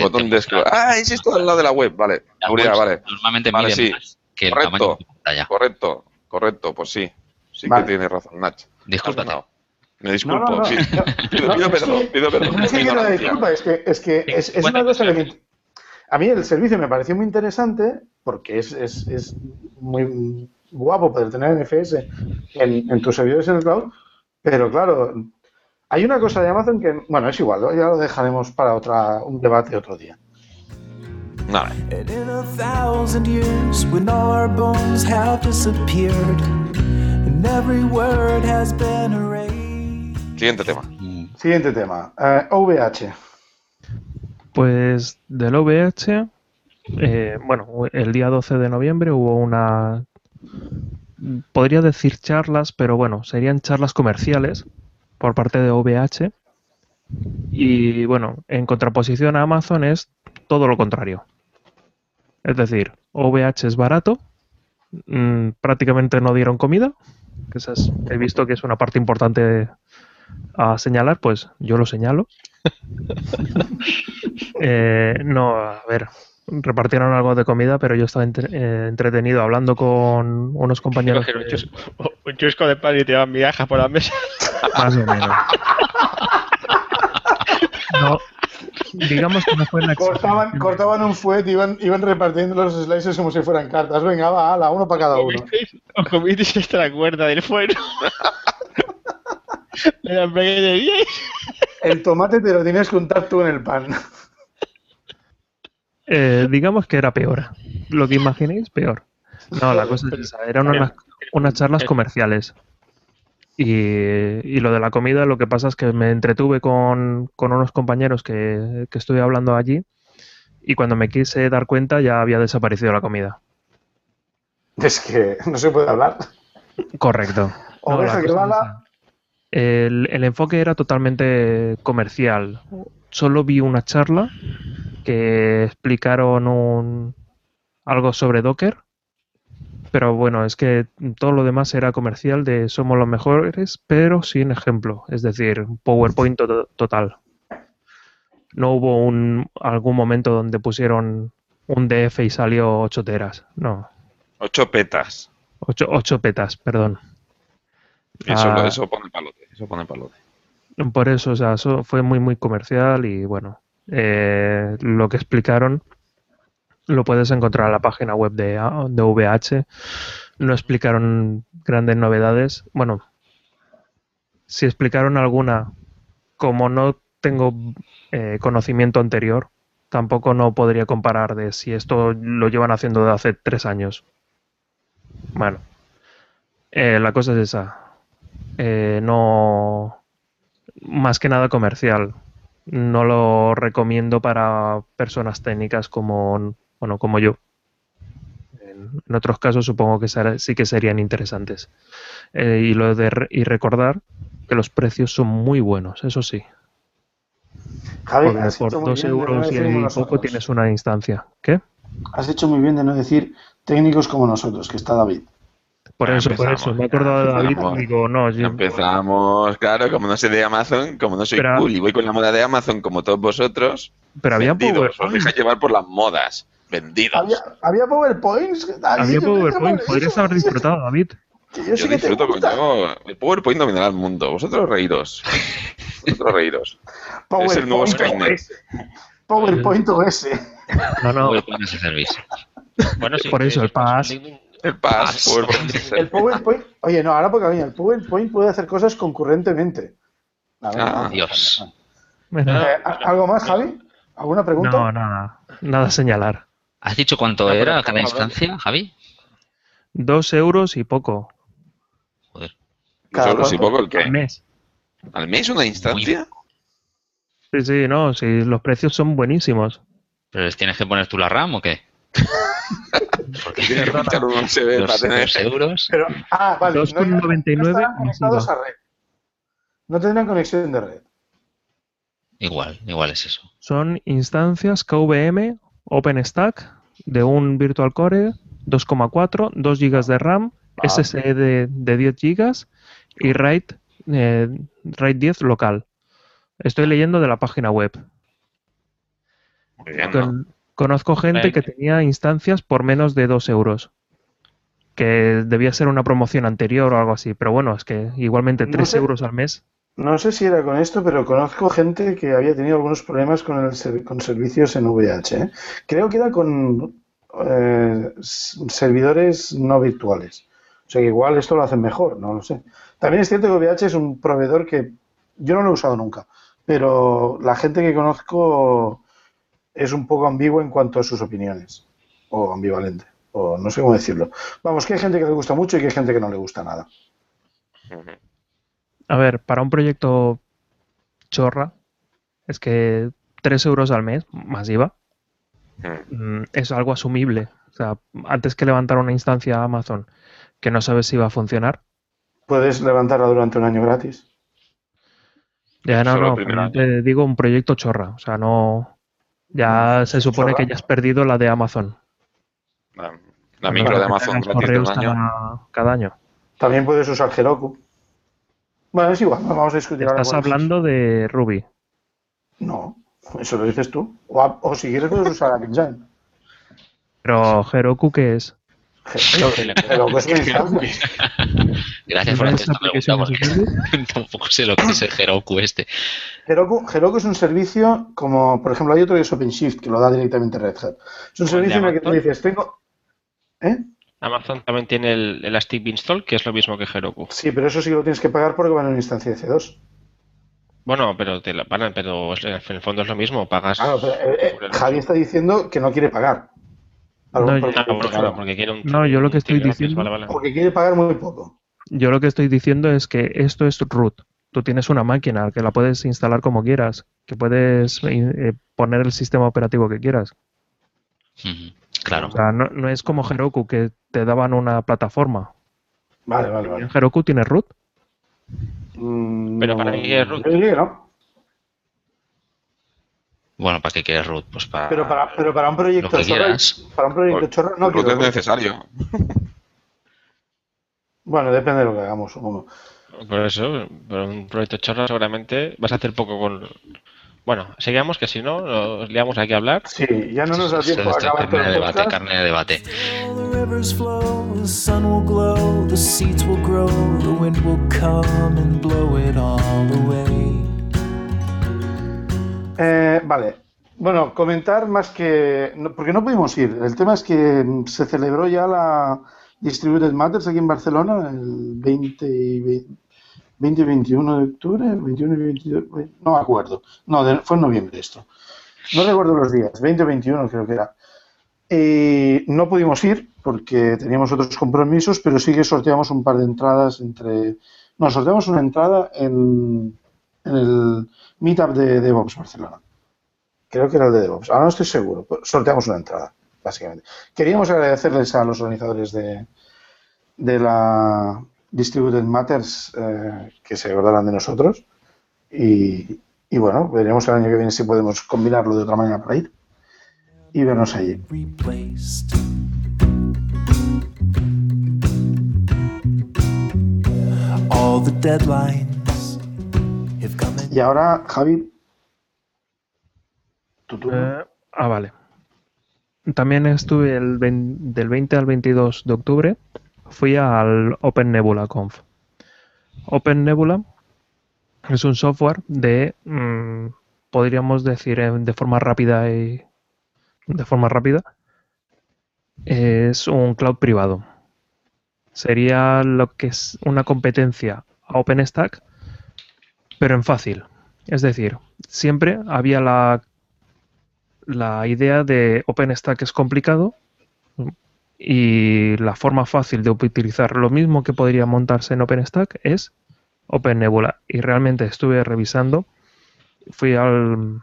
B: botón de scroll. Ah, es esto al lado de la web, vale. seguridad, vale.
E: Normalmente vale, sí. más que el correcto, tamaño de pantalla.
B: Correcto, correcto, pues sí. Sí que tiene razón, Nach.
E: Disculpa.
B: Me disculpo, no, no, sí. Pido, pido perdón, pido perdón.
A: No es que quiero disculpa, es que, es, que es, es una cosa que me, a mí el servicio me pareció muy interesante porque es, es, es muy guapo poder tener NFS en, en tus servidores en el cloud, pero claro, hay una cosa de Amazon que, bueno, es igual, ya lo dejaremos para otra un debate otro día.
B: Vale. Siguiente tema.
A: Siguiente tema. OVH.
C: Pues del OVH, eh, bueno, el día 12 de noviembre hubo una podría decir charlas, pero bueno, serían charlas comerciales por parte de OVH. Y bueno, en contraposición a Amazon es todo lo contrario. Es decir, OVH es barato, mm, prácticamente no dieron comida, que he visto que es una parte importante a señalar, pues yo lo señalo. Eh, no, a ver, repartieron algo de comida, pero yo estaba eh, entretenido hablando con unos compañeros.
F: Un, chusco, de pan y te llevan migajas por la mesa.
C: Más o menos. No, digamos que no fue la
A: cortaban, cortaban un fuet y iban, iban repartiendo los slices como si fueran cartas. Venga, va, ala, uno para cada uno.
F: Os comisteis esta cuerda del
A: El tomate te lo tienes que untar tú en el pan.
C: Eh, digamos que era peor. Lo que imaginéis, peor. No, la cosa es esa. Eran unas, charlas comerciales. Y, lo de la comida, lo que pasa es que me entretuve con, unos compañeros que, que estuve hablando allí. Y cuando me quise dar cuenta, ya había desaparecido la comida.
A: Es que no se puede hablar.
C: Correcto. El, el enfoque era totalmente comercial. Solo vi una charla que explicaron un, algo sobre Docker, pero bueno, es que todo lo demás era comercial de somos los mejores, pero sin ejemplo, es decir, PowerPoint total. No hubo un, algún momento donde pusieron un DF y salió 8 teras, no.
B: 8 petas.
C: 8, petas, perdón.
B: Eso, ah. eso pone palote, eso pone palote.
C: Por eso, o sea, eso fue muy, muy comercial y bueno, eh, lo que explicaron lo puedes encontrar en la página web de, de VH. No explicaron grandes novedades. Bueno, si explicaron alguna, como no tengo eh, conocimiento anterior, tampoco no podría comparar de si esto lo llevan haciendo de hace tres años. Bueno, eh, la cosa es esa. Eh, no, más que nada comercial. No lo recomiendo para personas técnicas como, bueno, como yo. En, otros casos supongo que sí que serían interesantes. y, lo de, y recordar que los precios son muy buenos, eso sí.
A: Javi,
C: por, dos euros y poco tienes una instancia. ¿Qué?
A: Has hecho muy bien de no decir técnicos como nosotros, que está David.
C: Por eso, por eso, me he acordado de David y digo, no,
B: Empezamos, claro, como no sé de Amazon, como no soy cool y voy con la moda de Amazon como todos vosotros.
C: Pero había
B: PowerPoint. Os deja llevar por las modas. Vendidos.
A: Había, había PowerPoints.
C: había PowerPoint, podrías haber disfrutado, David.
B: yo, sí que disfruto, coño. El PowerPoint dominará el mundo. Vosotros reíros. Vosotros reíros. es el nuevo Skynet.
A: PowerPoint OS.
C: No, no.
E: PowerPoint ese servicio.
C: Bueno, sí, por eso el PAS.
B: El PAS.
A: El PowerPoint. Oye, no, ahora porque el PowerPoint puede hacer cosas concurrentemente.
E: ah, Dios.
A: Eh, ¿Algo más, Javi? ¿Alguna pregunta?
C: No, nada. Nada a señalar.
E: ¿Has dicho cuánto era cada instancia, Javi?
C: Dos euros y poco.
B: Joder. ¿Dos euros y poco el qué?
C: Al mes.
B: ¿Al mes una instancia?
C: Sí, sí, no, sí, los precios son buenísimos.
E: ¿Pero les tienes que poner tú la RAM o qué?
B: Porque tienes que un USB para tener
E: euros.
A: Pero, ah, vale.
C: 2,99
A: no, a red. No tendrán conexión de red.
E: Igual, igual es eso.
C: Son instancias KVM OpenStack de un Virtual Core 2,4, 2 GB de RAM, ah, SSD de, 10 GB y RAID, eh, RAID 10 local. Estoy leyendo de la página web. Conozco gente que tenía instancias por menos de 2 euros. Que debía ser una promoción anterior o algo así. Pero bueno, es que igualmente 3 euros al mes.
A: No sé si era con esto, pero conozco gente que había tenido algunos problemas con, el, con servicios en VH. ¿eh? Creo que era con eh, servidores no virtuales. O sea que igual esto lo hacen mejor, no lo sé. También es cierto que VH es un proveedor que yo no lo he usado nunca, pero la gente que conozco es un poco ambiguo en cuanto a sus opiniones, o ambivalente, o no sé cómo decirlo. Vamos, que hay gente que le gusta mucho y que hay gente que no le gusta nada.
C: A ver, para un proyecto chorra, es que 3 euros al mes, más IVA, mm, es algo asumible. O sea, antes que levantar una instancia a Amazon que no sabes si va a funcionar.
A: Puedes levantarla durante un año gratis.
C: Ya no, no, te digo un proyecto chorra. O sea, no. Ya se supone que ya has perdido la de Amazon.
B: La, micro de Amazon
C: gratis año. Cada, año.
A: También puedes usar Heroku. Bueno, es igual, vamos a discutir
C: Estás hablando de Ruby.
A: No, eso lo dices tú. O, si quieres puedes usar Engine.
C: Pero Heroku, ¿qué es?
A: Heroku es
E: Gracias por esta pregunta. Tampoco sé lo que es el Heroku este.
A: Heroku, Heroku es un servicio como, por ejemplo, hay otro que es OpenShift, que lo da directamente Red Hat. Es un servicio en el que tú dices, tengo... ¿Eh?
F: Amazon también tiene el Elastic Beanstalk, que es lo mismo que Heroku.
A: Sí, pero eso sí lo tienes que pagar porque va en una instancia de C2.
F: Bueno, pero te la pagan, pero en el fondo es lo mismo, pagas.
A: Claro, pero, eh, eh, Javi está diciendo que no quiere pagar.
C: No, yo, no, yo lo que estoy diciendo.
A: Porque quiere pagar muy poco.
C: Yo lo que estoy diciendo es que esto es root. Tú tienes una máquina que la puedes instalar como quieras, que puedes eh, poner el sistema operativo que quieras.
E: Claro.
C: O sea, no, es como Heroku que te daban una plataforma.
A: Vale, vale, vale.
C: ¿Heroku tiene root?
F: Mm, Pero para qué es root.
E: Bueno, ¿para qué quieres root? Pues para.
A: Pero para, pero para un proyecto chorro. Para un proyecto chorro no
B: root es necesario.
A: bueno, depende de lo que hagamos, supongo.
F: Por eso, para un proyecto chorro seguramente vas a hacer poco con bueno, seguimos que si no nos liamos aquí a hablar.
A: Sí, ya no nos da tiempo a
E: acabar carne de debate, carne de debate.
A: Eh, vale. Bueno, comentar más que. porque no pudimos ir. El tema es que se celebró ya la Distributed Matters aquí en Barcelona el 20 y 21 de octubre, 21 y 22. No me acuerdo. No, fue en noviembre esto. No recuerdo los días, 20 o 21 creo que era. Y no pudimos ir porque teníamos otros compromisos, pero sí que sorteamos un par de entradas entre... No, sorteamos una entrada en, el meetup de DevOps Barcelona. Creo que era el de DevOps. Ahora no estoy seguro. Sorteamos una entrada, básicamente. Queríamos agradecerles a los organizadores de, de la Distributed Matters eh, que se acordaran de nosotros. Y, y bueno, veremos el año que viene si podemos combinarlo de otra manera para ir y vernos allí. Y ahora, Javi.
C: Eh, ah, vale. También estuve el del 20 al 22 de octubre. Fui al Open Nebula Conf. Open Nebula es un software de, mm, podríamos decir de forma rápida y de forma rápida, es un cloud privado. Sería lo que es una competencia a OpenStack, pero en fácil. Es decir, siempre había la, la idea de OpenStack es complicado y la forma fácil de utilizar lo mismo que podría montarse en OpenStack es OpenNebula. Y realmente estuve revisando, fui al,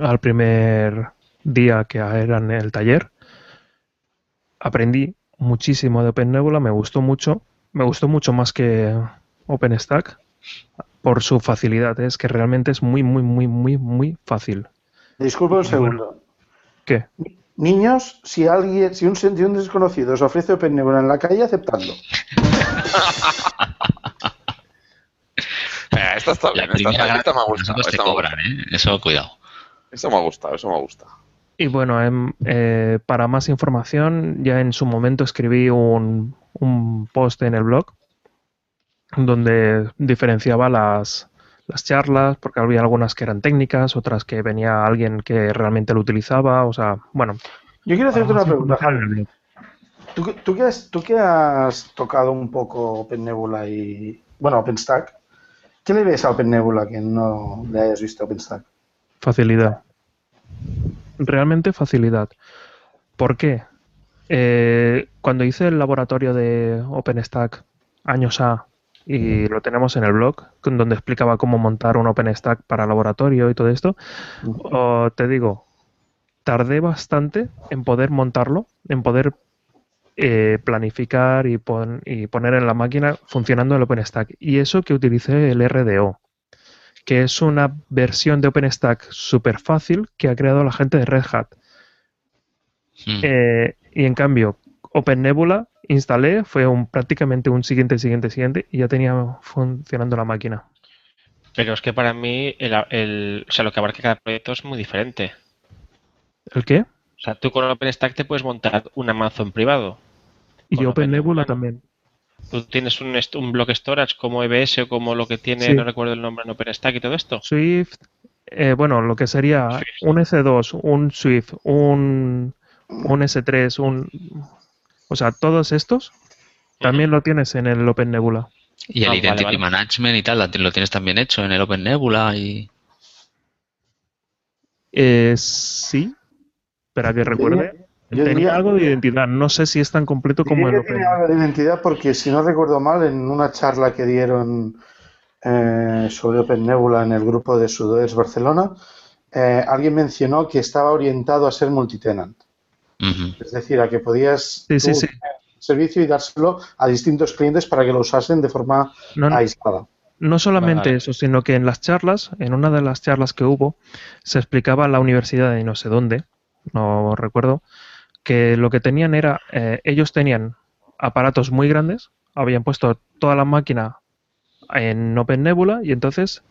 C: al primer día que era en el taller, aprendí muchísimo de OpenNebula, me gustó mucho, me gustó mucho más que OpenStack por su facilidad, es que realmente es muy, muy, muy, muy, muy fácil.
A: Disculpa un segundo.
C: ¿Qué?
A: Niños, si alguien, si un, un desconocido os ofrece OpenNebula en la calle, aceptadlo.
B: esta está bien, esta, me ha gustado.
E: ¿eh? Eso, cuidado.
B: Eso me ha gustado, eso me ha gustado.
C: Y bueno, em, eh, para más información, ya en su momento escribí un, post en el blog donde diferenciaba las, las charlas, porque había algunas que eran técnicas, otras que venía alguien que realmente lo utilizaba, o sea, bueno.
A: Yo quiero hacerte una pregunta. ¿Tú, tú, que has, tú que has tocado un poco OpenNebula y, bueno, OpenStack, ¿qué le ves a OpenNebula que no le hayas visto a OpenStack?
C: Facilidad realmente facilidad. ¿Por qué? Eh, cuando hice el laboratorio de OpenStack años A y lo tenemos en el blog, donde explicaba cómo montar un OpenStack para laboratorio y todo esto, te digo, tardé bastante en poder montarlo, en poder eh, planificar y, y, poner en la máquina funcionando el OpenStack. Y eso que utilicé el RDO que es una versión de OpenStack súper fácil que ha creado la gente de Red Hat. Hmm. Eh, y en cambio, OpenNebula instalé, fue un, prácticamente un siguiente, siguiente, siguiente, y ya tenía funcionando la máquina.
F: Pero es que para mí, el, o sea, lo que abarca cada proyecto es muy diferente.
C: ¿El qué?
F: O sea, tú con OpenStack te puedes montar un Amazon privado.
C: Y OpenNebula también.
F: ¿Tú tienes un, un block storage como EBS o como lo que tiene, no recuerdo el nombre en OpenStack y todo esto?
C: Swift, eh, bueno, lo que sería un S2, un Swift, un, un S3, un... O sea, todos estos también lo tienes en el Open Nebula.
E: Y el ah, Identity Management y tal, lo tienes también hecho en el Open Nebula y...
C: Eh, sí, espera que recuerde. Tenía algo de identidad, no sé si es tan completo como el
A: Open. algo de identidad porque, si no recuerdo mal, en una charla que dieron eh, sobre Open Nebula en el grupo de Sudoers Barcelona, eh, alguien mencionó que estaba orientado a ser multitenant. Es decir, a que podías
C: sí,
A: servicio y dárselo a distintos clientes para que lo usasen de forma aislada.
C: No solamente eso, sino que en las charlas, en una de las charlas que hubo, se explicaba la universidad de no sé dónde, no recuerdo, que lo que tenían era, eh, ellos tenían aparatos muy grandes, habían puesto toda la máquina en Open Nebula y entonces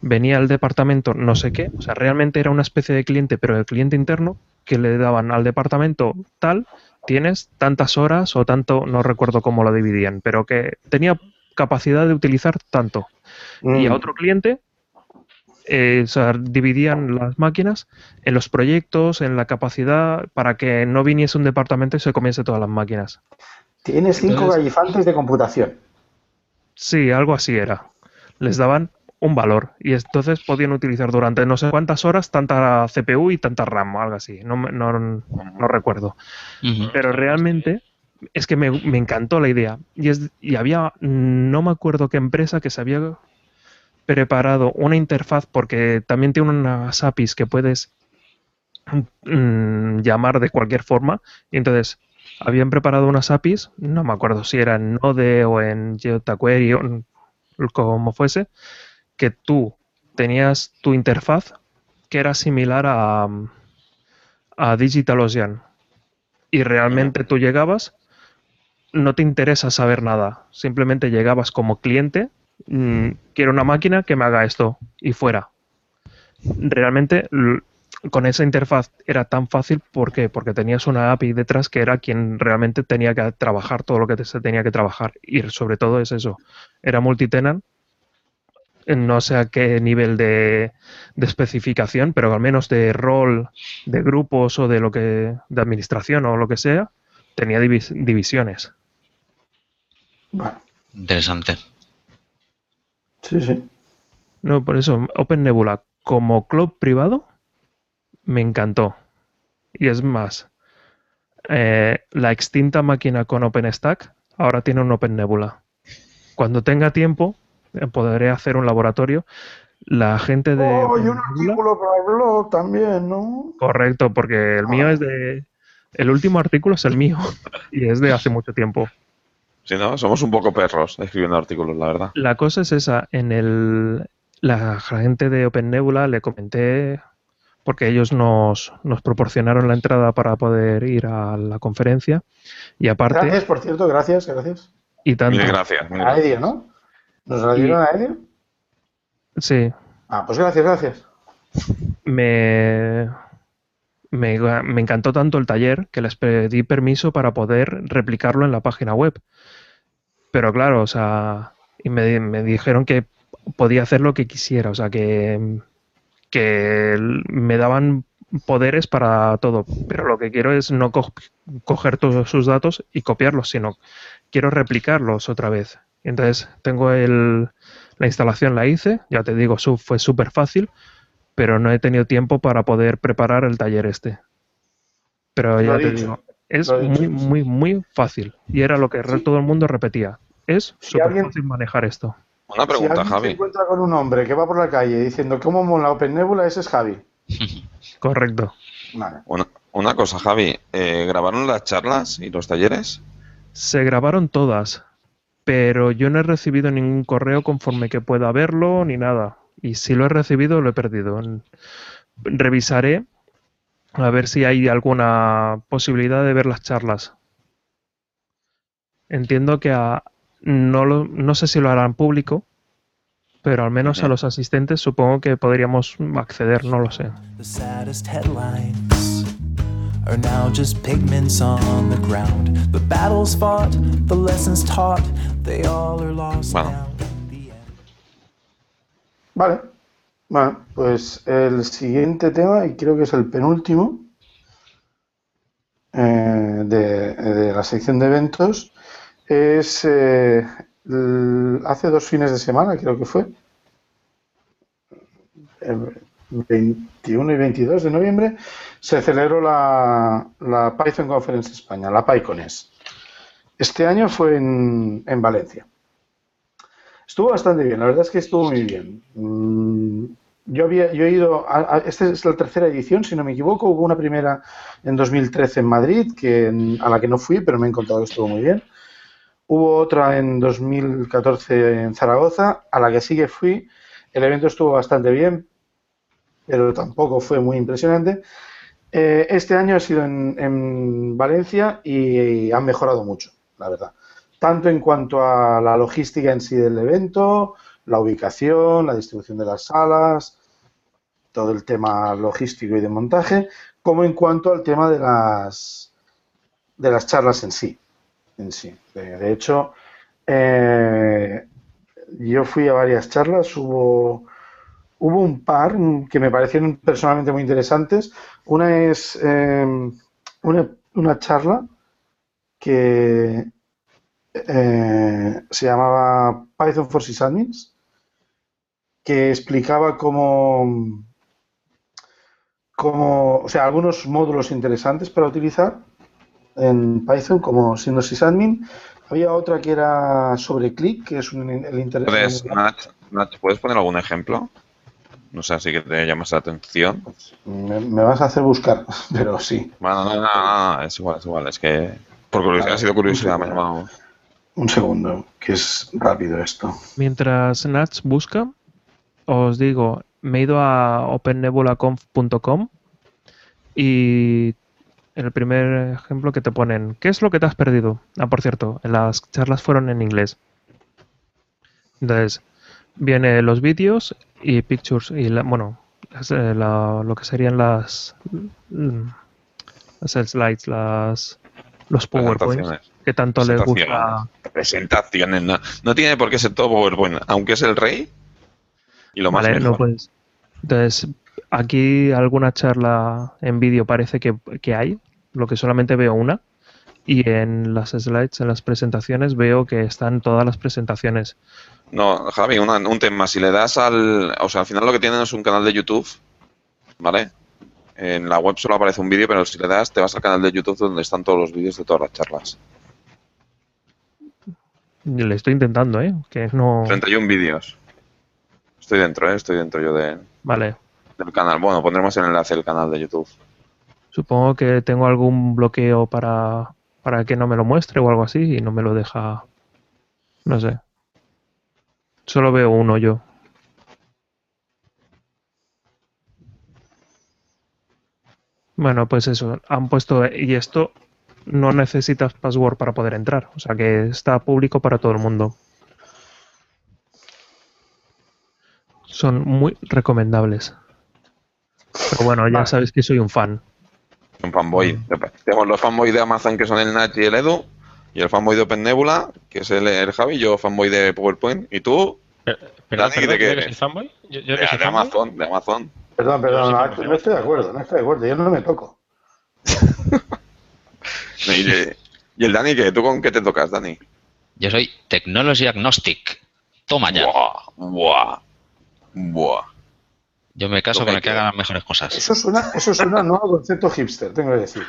C: venía el departamento no sé qué, o sea, realmente era una especie de cliente, pero el cliente interno, que le daban al departamento tal tienes tantas horas o tanto, no recuerdo cómo lo dividían, pero que tenía capacidad de utilizar tanto. Y a mm. otro cliente, eh, o sea, dividían las máquinas en los proyectos, en la capacidad, para que no viniese un departamento y se comiese todas las máquinas.
A: Tienes cinco gallifantes de computación.
C: Sí, algo así era. Les daban un valor y entonces podían utilizar durante no sé cuántas horas tanta CPU y tanta RAM o algo así. No, no, recuerdo. Pero realmente es que me, encantó la idea. Y, es, y había, no me acuerdo qué empresa que se había preparado una interfaz porque también tiene unas APIs que puedes mm, llamar de cualquier forma. Y entonces habían preparado unas APIs, no me acuerdo si era en Node o en JQuery o como fuese, que tú tenías tu interfaz que era similar a, a DigitalOcean. Y realmente tú llegabas no te interesa saber nada. Simplemente llegabas como cliente, mm, quiero una máquina que me haga esto y fuera. Realmente con esa interfaz era tan fácil porque porque tenías una API detrás que era quien realmente tenía que trabajar todo lo que se tenía que trabajar y sobre todo es eso era multitenant no sé a qué nivel de, de, especificación pero al menos de rol de grupos o de lo que de administración o lo que sea tenía divisiones
E: Interesante.
A: Sí, sí.
C: No, por eso, Open Nebula como club privado me encantó. Y es más, eh, la extinta máquina con OpenStack ahora tiene un Open Nebula. Cuando tenga tiempo, podré hacer un laboratorio. La gente de.
A: Oh, y un artículo para el blog también, ¿no?
C: Correcto, porque el mío ah. es de. El último artículo es el mío y es de hace mucho tiempo.
B: Sí, ¿no? Somos un poco perros escribiendo artículos, la verdad.
C: La cosa es esa. En el, la gente de Open Nebula le comenté, porque ellos nos, nos proporcionaron la entrada para poder ir a la conferencia. Y aparte.
A: Gracias, por cierto, gracias, gracias.
C: Y tanto.
B: gracias.
A: a Edio, ¿no? ¿Nos la dieron a Edio?
C: Sí.
A: Ah, pues gracias, gracias.
C: Me, me, me, encantó tanto el taller que les pedí permiso para poder replicarlo en la página web. Pero claro, o sea, y me, me dijeron que podía hacer lo que quisiera, o sea, que, que me daban poderes para todo, pero lo que quiero es no coger todos sus datos y copiarlos, sino quiero replicarlos otra vez. Entonces tengo el, la instalación, la hice, ya te digo, fue súper fácil, pero no he tenido tiempo para poder preparar el taller este. Pero ya te digo, es muy, muy, muy fácil. Y era lo que todo el mundo repetía. Es súper fácil manejar esto.
B: Una pregunta,
A: si
B: Javi.
A: se encuentra con un hombre que va por la calle diciendo cómo mola Open Nebula, ese es Javi.
C: Correcto.
B: Una, cosa, Javi. Eh, ¿Grabaron las charlas y los talleres?
C: Se grabaron todas, pero yo no he recibido ningún correo conforme que pueda verlo ni nada. Y si lo he recibido, lo he perdido. Revisaré a ver si hay alguna posibilidad de ver las charlas. Entiendo que no, no sé si lo harán público, pero al menos a los asistentes supongo que podríamos acceder, no lo sé.
A: Vale. Bueno, pues el siguiente tema, y creo que es el penúltimo eh, de, la sección de eventos, es eh, hace dos fines de semana, creo que fue, el 21 y 22 de noviembre, se celebró la, Python Conference España, la PyCones. Este año fue en, en Valencia. Estuvo bastante bien, la verdad es que estuvo muy bien. Mm, yo había yo he ido, a, esta es la tercera edición, si no me equivoco, hubo una primera en 2013 en Madrid, que, a la que no fui, pero me he encontrado que estuvo muy bien. Hubo otra en 2014 en Zaragoza, a la que sí que fui. El evento estuvo bastante bien, pero tampoco fue muy impresionante. Eh, este año ha sido en, en Valencia y han mejorado mucho, la verdad tanto en cuanto a la logística en sí del evento, la ubicación, la distribución de las salas, todo el tema logístico y de montaje, como en cuanto al tema de las de las charlas en sí. En sí. De, hecho, eh, yo fui a varias charlas, hubo, hubo un par que me parecieron personalmente muy interesantes. Una es em, una, charla que eh, se llamaba Python for Sysadmins, que explicaba cómo, o sea, algunos módulos interesantes para utilizar en Python como siendo sysadmin. Había otra que era sobre click, que es un, el interés.
B: ¿Puedes, ¿Puedes poner algún ejemplo? No sé, así que te llamas la atención.
A: Me, vas a hacer buscar, pero sí.
B: Bueno, no, no, no, es igual, es igual. Es que por curiosidad, ha sido curiosidad.
A: Un, un segundo, que es rápido esto.
C: Mientras Nats busca, os digo, me he ido a opennebulaconf.com y en el primer ejemplo que te ponen, ¿qué es lo que te has perdido? Ah, por cierto, las charlas fueron en inglés. Entonces, viene los vídeos y pictures y bueno, eh, lo que serían las, las slides, las los PowerPoints que tanto les gusta.
B: Presentaciones, no, no tiene por qué ser todo PowerPoint, aunque es el rey y lo más vale, No,
C: pues, entonces, aquí alguna charla en vídeo parece que, que hay, lo que solamente veo una. Y en las slides, en las presentaciones, veo que están todas las presentaciones.
B: No, Javi, un tema. Si le das al. O sea, al final lo que tienen es un canal de YouTube, ¿vale? En la web solo aparece un vídeo, pero si le das, te vas al canal de YouTube donde están todos los vídeos de todas las charlas.
C: Le estoy intentando, ¿eh? Que no...
B: 31 vídeos. Estoy dentro, ¿eh? Estoy dentro yo de...
C: Vale.
B: Del canal. Bueno, pondremos el enlace del canal de YouTube.
C: Supongo que tengo algún bloqueo para, para que no me lo muestre o algo así y no me lo deja. No sé. Solo veo uno yo. Bueno, pues eso, han puesto, y esto no necesitas password para poder entrar, o sea que está público para todo el mundo. Son muy recomendables. Pero bueno, ya sabes que soy un fan.
B: Un fanboy. Mm. Tenemos los fanboys de Amazon que son el Nach y el Edu. Y el fanboy de OpenNebula, que es el, el Javi. Yo fanboy de PowerPoint. ¿Y tú?
F: Pero, Dani, ¿de qué eres? fanboy? ¿Yo,
B: de, de Amazon, de Amazon.
A: Perdón, perdón, no, estoy de acuerdo, no estoy de acuerdo. Yo no me toco.
B: y, el Dani qué? ¿Tú con qué te tocas, Dani?
E: Yo soy Technology Agnostic. Toma ya.
B: Buah, buah, buah.
E: Yo me caso con el que haga las mejores cosas.
A: Eso suena, eso suena no a concepto hipster, tengo que decir.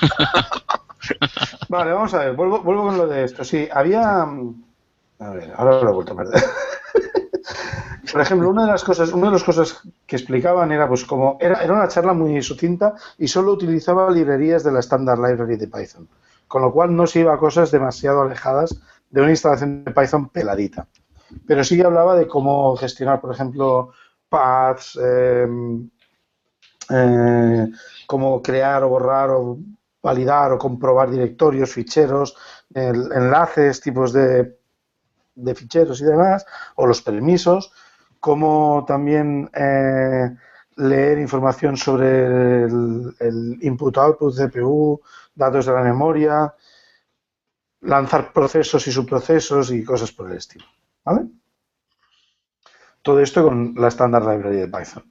A: vale, vamos a ver, vuelvo, vuelvo con lo de esto. Sí, había. A ver, ahora lo he vuelto a perder. Por ejemplo, una de las cosas, una de las cosas que explicaban era pues como era, era una charla muy sucinta y solo utilizaba librerías de la Standard Library de Python, con lo cual no se iba a cosas demasiado alejadas de una instalación de Python peladita. Pero sí hablaba de cómo gestionar, por ejemplo, paths, em, eh, cómo crear o borrar o validar o comprobar directorios, ficheros, enlaces, tipos de, ficheros y demás, o los permisos, cómo también eh, leer información sobre el, input-output, CPU, datos de la memoria, lanzar procesos y subprocesos y cosas por el estilo. ¿Vale? Todo esto con la Standard Library de Python.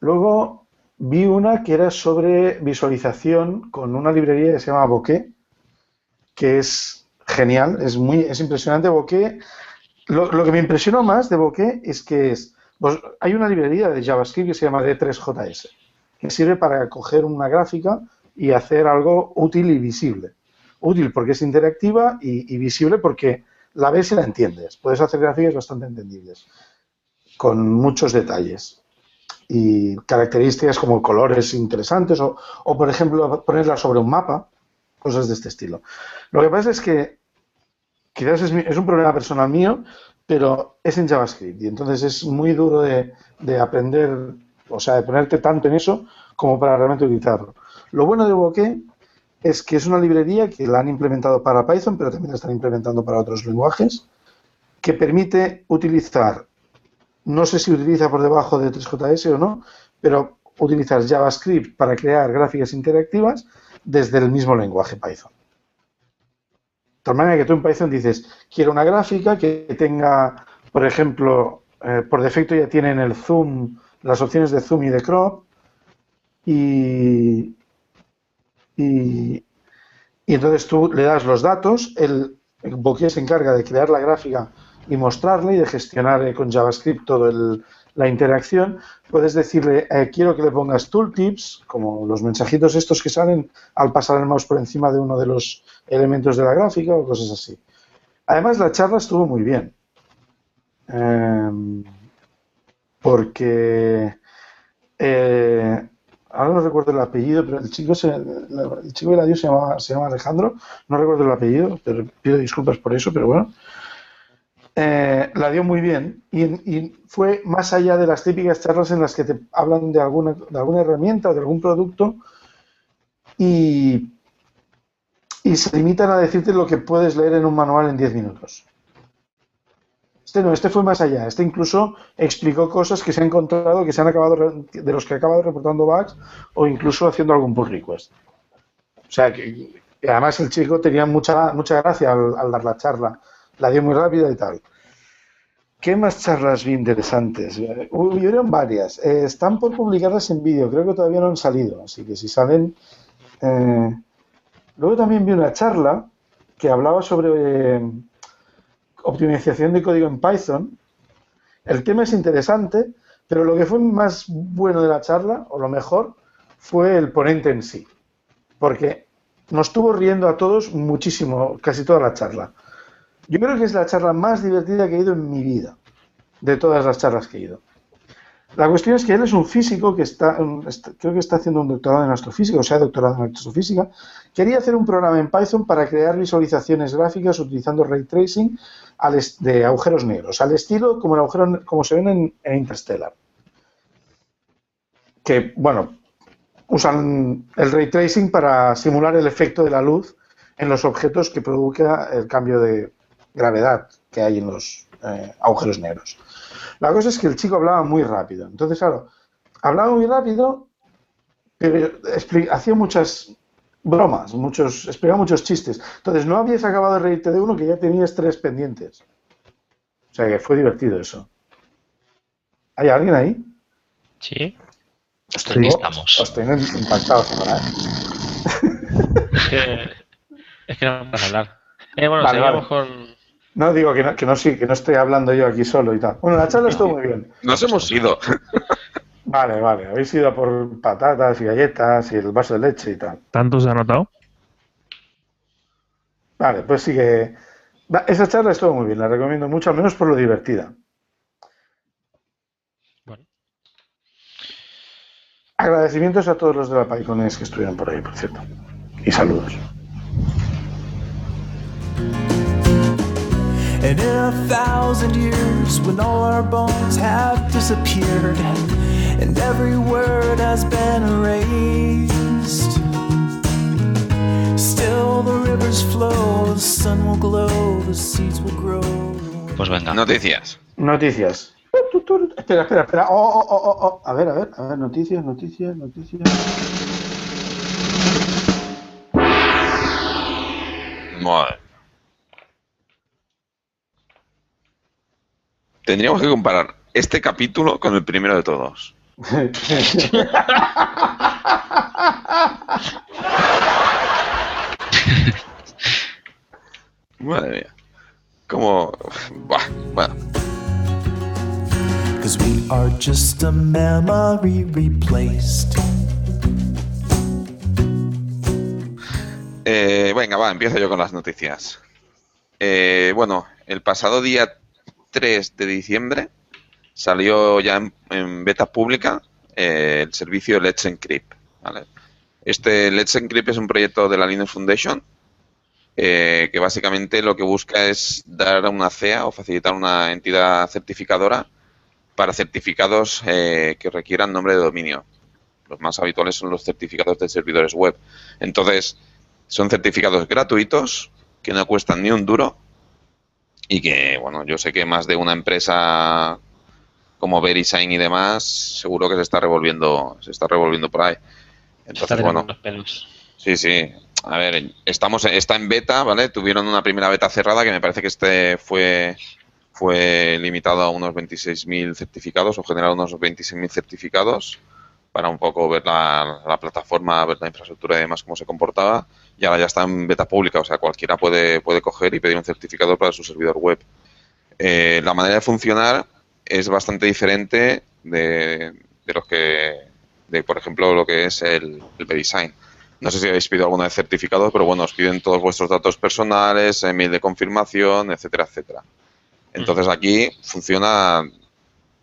A: Luego vi una que era sobre visualización con una librería que se llama Bokeh, que es genial, es muy es impresionante. Bokeh, lo, que me impresionó más de Bokeh es que es, pues, hay una librería de JavaScript que se llama D3JS, que sirve para coger una gráfica y hacer algo útil y visible. Útil porque es interactiva y, y visible porque la ves y la entiendes. Puedes hacer gráficas bastante entendibles con muchos detalles y características como colores interesantes o, por ejemplo, ponerla sobre un mapa, cosas de este estilo. Lo que pasa es que quizás es, un problema personal mío, pero es en JavaScript y entonces es muy duro de, de, aprender, o sea, de ponerte tanto en eso como para realmente utilizarlo. Lo bueno de Bokeh es que es una librería que la han implementado para Python, pero también la están implementando para otros lenguajes, que permite utilizar no sé si utiliza por debajo de 3JS o no, pero utilizar JavaScript para crear gráficas interactivas desde el mismo lenguaje Python. tal manera que tú en Python dices, quiero una gráfica que tenga, por ejemplo, eh, por defecto ya tienen el zoom, las opciones de zoom y de crop, y, y, entonces tú le das los datos, el, el se encarga de crear la gráfica y mostrarle y de gestionar eh, con JavaScript todo el, la interacción, puedes decirle, eh, quiero que le pongas tooltips, como los mensajitos estos que salen al pasar el mouse por encima de uno de los elementos de la gráfica o cosas así. Además, la charla estuvo muy bien. Em, porque eh, ahora no recuerdo el apellido, pero el chico, se, el chico de la Dios se llama, se llama Alejandro, no recuerdo el apellido, pero pido disculpas por eso, pero bueno. Eh, la dio muy bien y, fue más allá de las típicas charlas en las que te hablan de alguna, de alguna herramienta o de algún producto y, y se limitan a decirte lo que puedes leer en un manual en 10 minutos. Este no, este fue más allá. Este incluso explicó cosas que se han encontrado, que se han acabado, de los que ha acabado reportando bugs o incluso haciendo algún pull request. O sea, que, además el chico tenía mucha, mucha gracia al dar la charla la dio muy rápida y tal. ¿Qué más charlas vi interesantes? Hubieron varias. Eh, están por publicarlas en vídeo, creo que todavía no han salido, así que si salen... Eh, luego también vi una charla que hablaba sobre eh, optimización de código en Python. El tema es interesante, pero lo que fue más bueno de la charla, o lo mejor, fue el ponente en sí. Porque nos estuvo riendo a todos muchísimo, casi toda la charla. Yo creo que es la charla más divertida que he ido en mi vida, de todas las charlas que he ido. La cuestión es que él es un físico que está, creo que está haciendo un doctorado en astrofísica, o sea, doctorado en astrofísica. Quería hacer un programa en Python para crear visualizaciones gráficas utilizando ray tracing de agujeros negros, al estilo como, el agujero, como se ven en, en Interstellar. Que, bueno, usan el ray tracing para simular el efecto de la luz en los objetos que provoca el cambio de, gravedad que hay en los eh, agujeros negros. La cosa es que el chico hablaba muy rápido. Entonces, claro, hablaba muy rápido, pero hacía muchas bromas, muchos, explicaba muchos chistes. Entonces, no habías acabado de reírte de uno que ya tenías tres pendientes. O sea que fue divertido eso. ¿Hay alguien ahí?
E: Sí.
A: Estoy, estamos. Estoy impactado,
F: Es que no vamos a hablar. Eh, bueno, seguimos con,
A: no digo que no, que no, sí, que no estoy hablando yo aquí solo y tal. Bueno, la charla estuvo muy bien.
B: Nos hemos ido.
A: Vale, vale. Habéis ido por patatas y galletas y el vaso de leche y tal.
C: ¿Tanto se ha notado?
A: Vale, pues sí que. Esa charla estuvo muy bien, la recomiendo mucho, al menos por lo divertida. Bueno. Agradecimientos a todos los de la PyCones que estuvieron por ahí, por cierto. Y saludos. And in a thousand years, when all our bones have disappeared and every word has been erased, still the rivers flow, the sun will glow, the seeds will grow.
E: Pues venga.
B: Noticias.
A: Noticias. Espera, espera, espera. Oh, oh, oh, oh, oh. A ver, a ver, a ver, noticias, noticias, noticias.
B: Madre. Tendríamos que comparar este capítulo con el primero de todos. Madre mía. Como. Bah, bueno. we are just a memory replaced. Eh, venga, va, empiezo yo con las noticias. Eh, bueno, el pasado día 3 de diciembre salió ya en, beta pública eh, el servicio Let's Encrypt. Este Let's Encrypt es un proyecto de la Linux Foundation eh, que básicamente lo que busca es dar una CEA o facilitar una entidad certificadora para certificados eh, que requieran nombre de dominio. Los más habituales son los certificados de servidores web. Entonces, son certificados gratuitos que no cuestan ni un duro y que, bueno, yo sé que más de una empresa como VeriSign y demás, seguro que se está revolviendo, se está revolviendo por ahí. Entonces, bueno. Sí, sí. a ver, estamos, está en beta, ¿vale? Tuvieron una primera beta cerrada que me parece que este fue, fue limitado a unos 26.000 certificados o generado unos 26.000 certificados para un poco ver la, la, plataforma, ver la infraestructura y demás cómo se comportaba. Y ahora ya está en beta pública, o sea, cualquiera puede, puede coger y pedir un certificado para su servidor web. Eh, la manera de funcionar es bastante diferente de, de los que, de por ejemplo, lo que es el, el design No sé si habéis pedido alguna vez certificados, pero bueno, os piden todos vuestros datos personales, email de confirmación, etcétera, etcétera. Entonces aquí funciona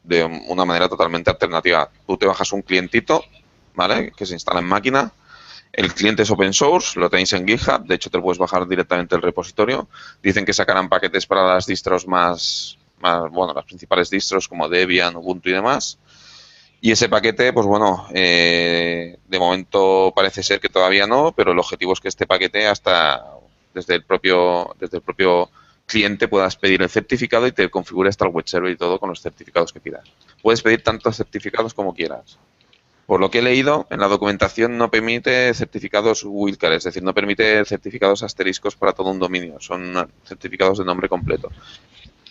B: de una manera totalmente alternativa. Tú te bajas un clientito, ¿vale? Que se instala en máquina. El cliente es open source, lo tenéis en GitHub, de hecho te puedes bajar directamente el repositorio. Dicen que sacarán paquetes para las distros más, más bueno, las principales distros como Debian, Ubuntu y demás. Y ese paquete, pues bueno, eh, de momento parece ser que todavía no, pero el objetivo es que este paquete hasta desde el propio, desde el propio cliente puedas pedir el certificado y te configure hasta el web server y todo con los certificados que pidas. Puedes pedir tantos certificados como quieras. Por lo que he leído, en la documentación no permite certificados wildcard, es decir, no permite certificados asteriscos para todo un dominio, son certificados de nombre completo.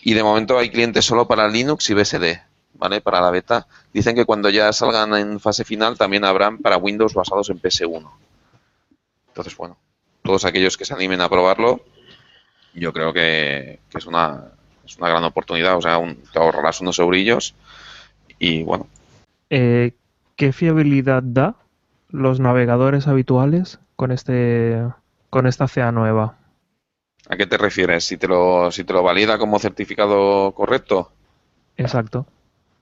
B: Y de momento hay clientes solo para Linux y BSD, ¿vale? Para la beta. Dicen que cuando ya salgan en fase final también habrán para Windows basados en PS1. Entonces, bueno, todos aquellos que se animen a probarlo, yo creo que, es, una, es una gran oportunidad. O sea, te ahorrarás unos eurillos y bueno.
C: Eh, ¿Qué fiabilidad da los navegadores habituales con este con esta CA nueva?
B: ¿A qué te refieres? ¿Si te lo, si te lo valida como certificado correcto?
C: Exacto.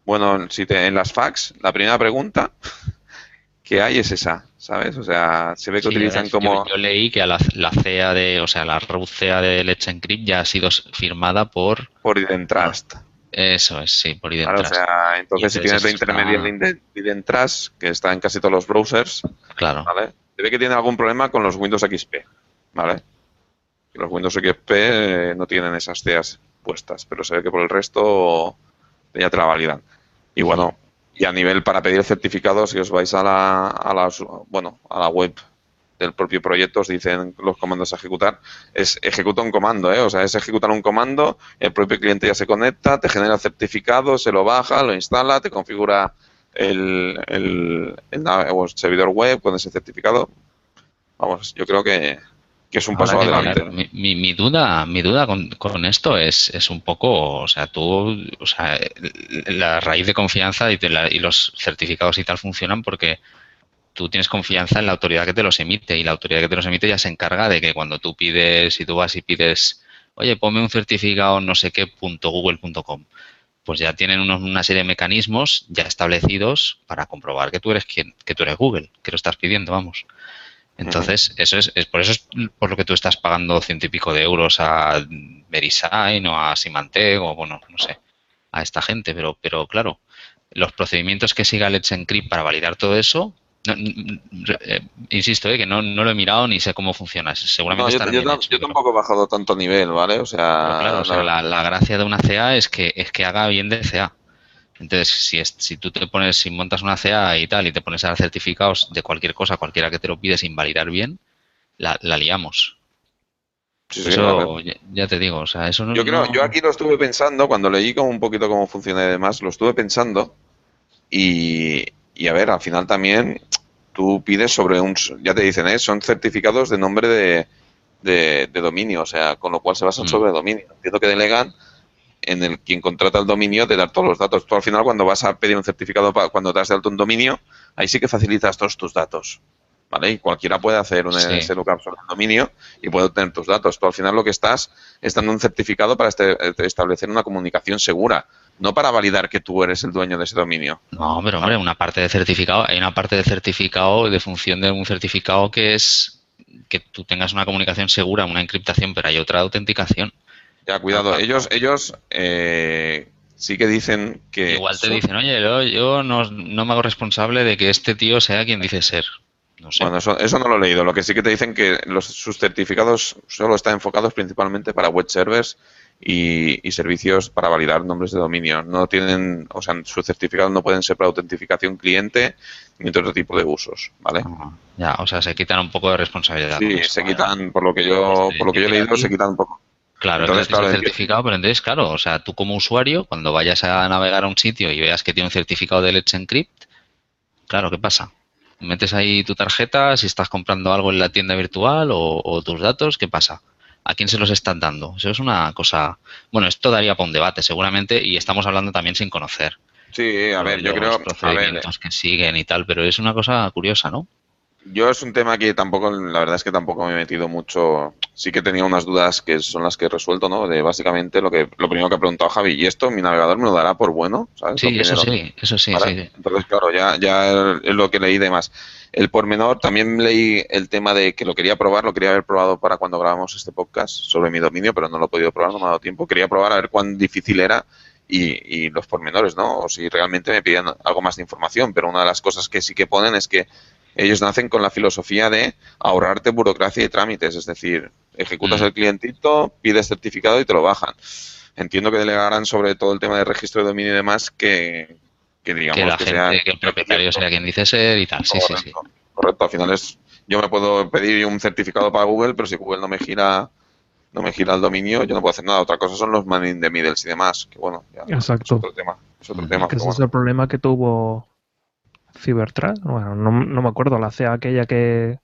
B: Bueno, si te, en las fax, la primera pregunta que hay es esa, ¿sabes? O sea, se ve que utilizan como...
E: Yo, leí que la, la, CEA de, o sea, la root CEA de Let's Encrypt ya ha sido firmada por...
B: Por Identrust.
E: Eso es, sí, por Identrust.
B: Claro, o sea, entonces, si tienes de intermedio que está en casi todos los browsers,
E: claro.
B: ¿vale? Se ve que tiene algún problema con los Windows XP, ¿vale? Los Windows XP eh, no tienen esas CEAs puestas, pero se ve que por el resto ya te la validan. Y bueno, y a nivel para pedir certificados, si os vais a la, a la, bueno, a la web del propio proyecto, os dicen los comandos a ejecutar, es ejecuta un comando, ¿eh? o sea, es ejecutar un comando, el propio cliente ya se conecta, te genera el certificado, se lo baja, lo instala, te configura el, el, el, el servidor web con ese certificado. Vamos, yo creo que, que es un paso adelante.
E: mi, mi, duda, mi duda con, con esto es, es, un poco, o sea, tú, o sea, la raíz de confianza y, y, los certificados y tal funcionan porque tú tienes confianza en la autoridad que te los emite y la autoridad que te los emite ya se encarga de que cuando tú pides, si tú vas y pides, oye, ponme un certificado no sé qué punto google.com, pues ya tienen unos, una serie de mecanismos ya establecidos para comprobar que tú eres quien, que tú eres Google, que lo estás pidiendo, vamos. Entonces, eso es, es, por eso es por lo que tú estás pagando ciento y pico de euros a Verisign o a Symantec o, bueno, no sé, a esta gente. Pero, pero claro, los procedimientos que siga Let's Encrypt para validar todo eso, eh, insisto, eh, que no, no, lo he mirado ni sé cómo funciona. Seguramente
B: yo, yo, tampoco he bajado tanto nivel, ¿vale? O sea,
E: claro, o sea la, la, gracia de una CA es que, es que haga bien de CA. Entonces, si, es, si tú te pones, si montas una CA y tal, y te pones a dar certificados de cualquier cosa, cualquiera que te lo pide sin validar bien, la, liamos. eso ya, te digo, o sea, eso no.
B: Yo creo, yo aquí lo estuve pensando, cuando leí como un poquito cómo funciona y demás, lo estuve pensando. Y, y a ver, al final también tú pides sobre un. Ya te dicen, ¿eh? son certificados de nombre de, de, dominio, o sea, con lo cual se basan mm. sobre dominio. Entiendo que delegan en el quien contrata el dominio de dar todos los datos. Tú al final cuando vas a pedir un certificado para, cuando te das de alto un dominio, ahí sí que facilitas todos tus datos. ¿Vale? Y cualquiera puede hacer un sí. sobre el dominio y puede obtener tus datos. Tú al final lo que estás es dando un certificado para este, establecer una comunicación segura, no para validar que tú eres el dueño de ese dominio.
E: No, pero hombre, una parte de certificado, hay una parte de certificado, de función de un certificado que es que tú tengas una comunicación segura, una encriptación, pero hay otra autenticación.
B: Ya, cuidado. Ellos, ellos eh, sí que dicen que...
E: Igual te dicen, oye, yo, no, me hago responsable de que este tío sea quien dice ser. No sé.
B: Bueno, eso, eso, no lo he leído. Lo que sí que te dicen que los, sus certificados solo están enfocados principalmente para web servers y, servicios para validar nombres de dominio. No tienen, o sea, sus certificados no pueden ser para autentificación cliente ni otro tipo de usos, ¿vale?
E: Ya, o sea, se quitan un poco de responsabilidad.
B: Sí, se quitan, por lo que yo, por lo que yo he leído, se quitan un poco.
E: Claro, entonces, claro, el certificado, pero entonces, claro, o sea, tú como usuario, cuando vayas a navegar a un sitio y veas que tiene un certificado de Let's Encrypt, claro, ¿qué pasa? Metes ahí tu tarjeta, si estás comprando algo en la tienda virtual o tus datos, ¿qué pasa? ¿A quién se los están dando? Eso es una cosa. Bueno, esto daría para un debate, seguramente, y estamos hablando también sin conocer.
B: Sí, a ver, yo creo.
E: Los procedimientos que siguen y tal, pero es una cosa curiosa, ¿no?
B: Yo es un tema que tampoco, la verdad es que tampoco me he metido mucho. Sí que tenía unas dudas que son las que he resuelto, ¿no? De básicamente lo que lo primero que ha preguntado Javi, ¿y esto mi navegador me lo dará por bueno?
E: ¿sabes? Sí, eso sí, eso sí, sí.
B: Entonces, claro, ya, ya es lo que leí de más. El pormenor, también leí el tema de que lo quería probar, lo quería haber probado para cuando grabamos este podcast sobre mi dominio, pero no lo he podido probar, no me ha dado tiempo. Quería probar a ver cuán difícil era y, y los pormenores, ¿no? O si realmente me pidían algo más de información, pero una de las cosas que sí que ponen es que ellos nacen con la filosofía de ahorrarte burocracia y trámites, es decir, ejecutas mm. el clientito, pides certificado y te lo bajan. Entiendo que delegarán sobre todo el tema de registro de dominio y demás que, que digamos
E: que, la gente, que el propietario sea quien dice ser y tal. Sí, sí, sí.
B: Correcto, al final es yo me puedo pedir un certificado para Google, pero si Google no me gira no me gira el dominio, yo no puedo hacer nada. Otra cosa son los man in the middles y demás, que bueno, ya
C: Exacto. es
B: otro tema. Es otro tema
C: ese es el problema que tuvo Cybertrack, bueno, no, me acuerdo, la CEA aquella que,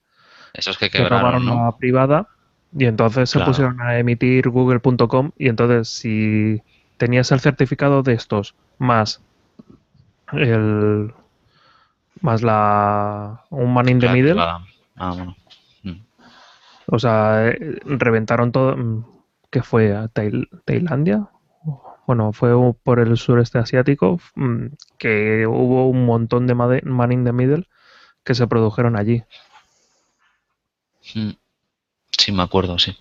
E: Esos que, quebraron,
C: ¿no? privada y entonces se pusieron a emitir google.com y entonces si tenías el certificado de estos más el más la un man in the middle ah, mm. o sea eh, reventaron todo mm, que fue a Tailandia bueno, fue por el sureste asiático, mm, que hubo un montón de Man in the Middle que se produjeron allí.
E: Mm. Sí, me acuerdo, sí.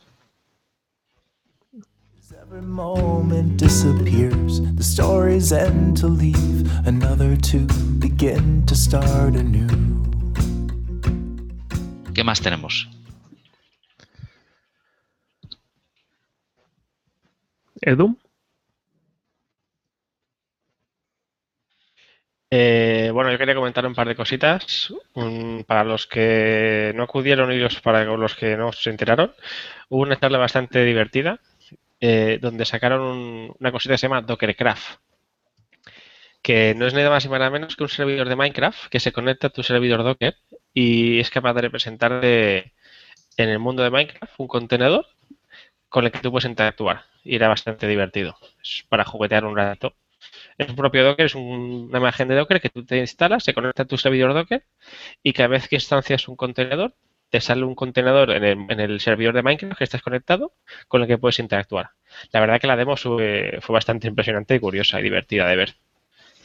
E: ¿Qué más tenemos?
C: Edu.
F: Eh, bueno, yo quería comentar un par de cositas. para los que no acudieron y los, para los que no se enteraron, hubo una charla bastante divertida eh, donde sacaron una cosita que se llama Dockercraft, que no es nada más y nada menos que un servidor de Minecraft que se conecta a tu servidor Docker y es capaz de representar en el mundo de Minecraft un contenedor con el que tú puedes interactuar. Y era bastante divertido. Es para juguetear un rato. Es un propio Docker, es una imagen de Docker que tú te instalas, se conecta a tu servidor Docker y cada vez que instancias un contenedor, te sale un contenedor en el, servidor de Minecraft que estás conectado con el que puedes interactuar. La verdad que la demo fue, bastante impresionante y curiosa y divertida de ver.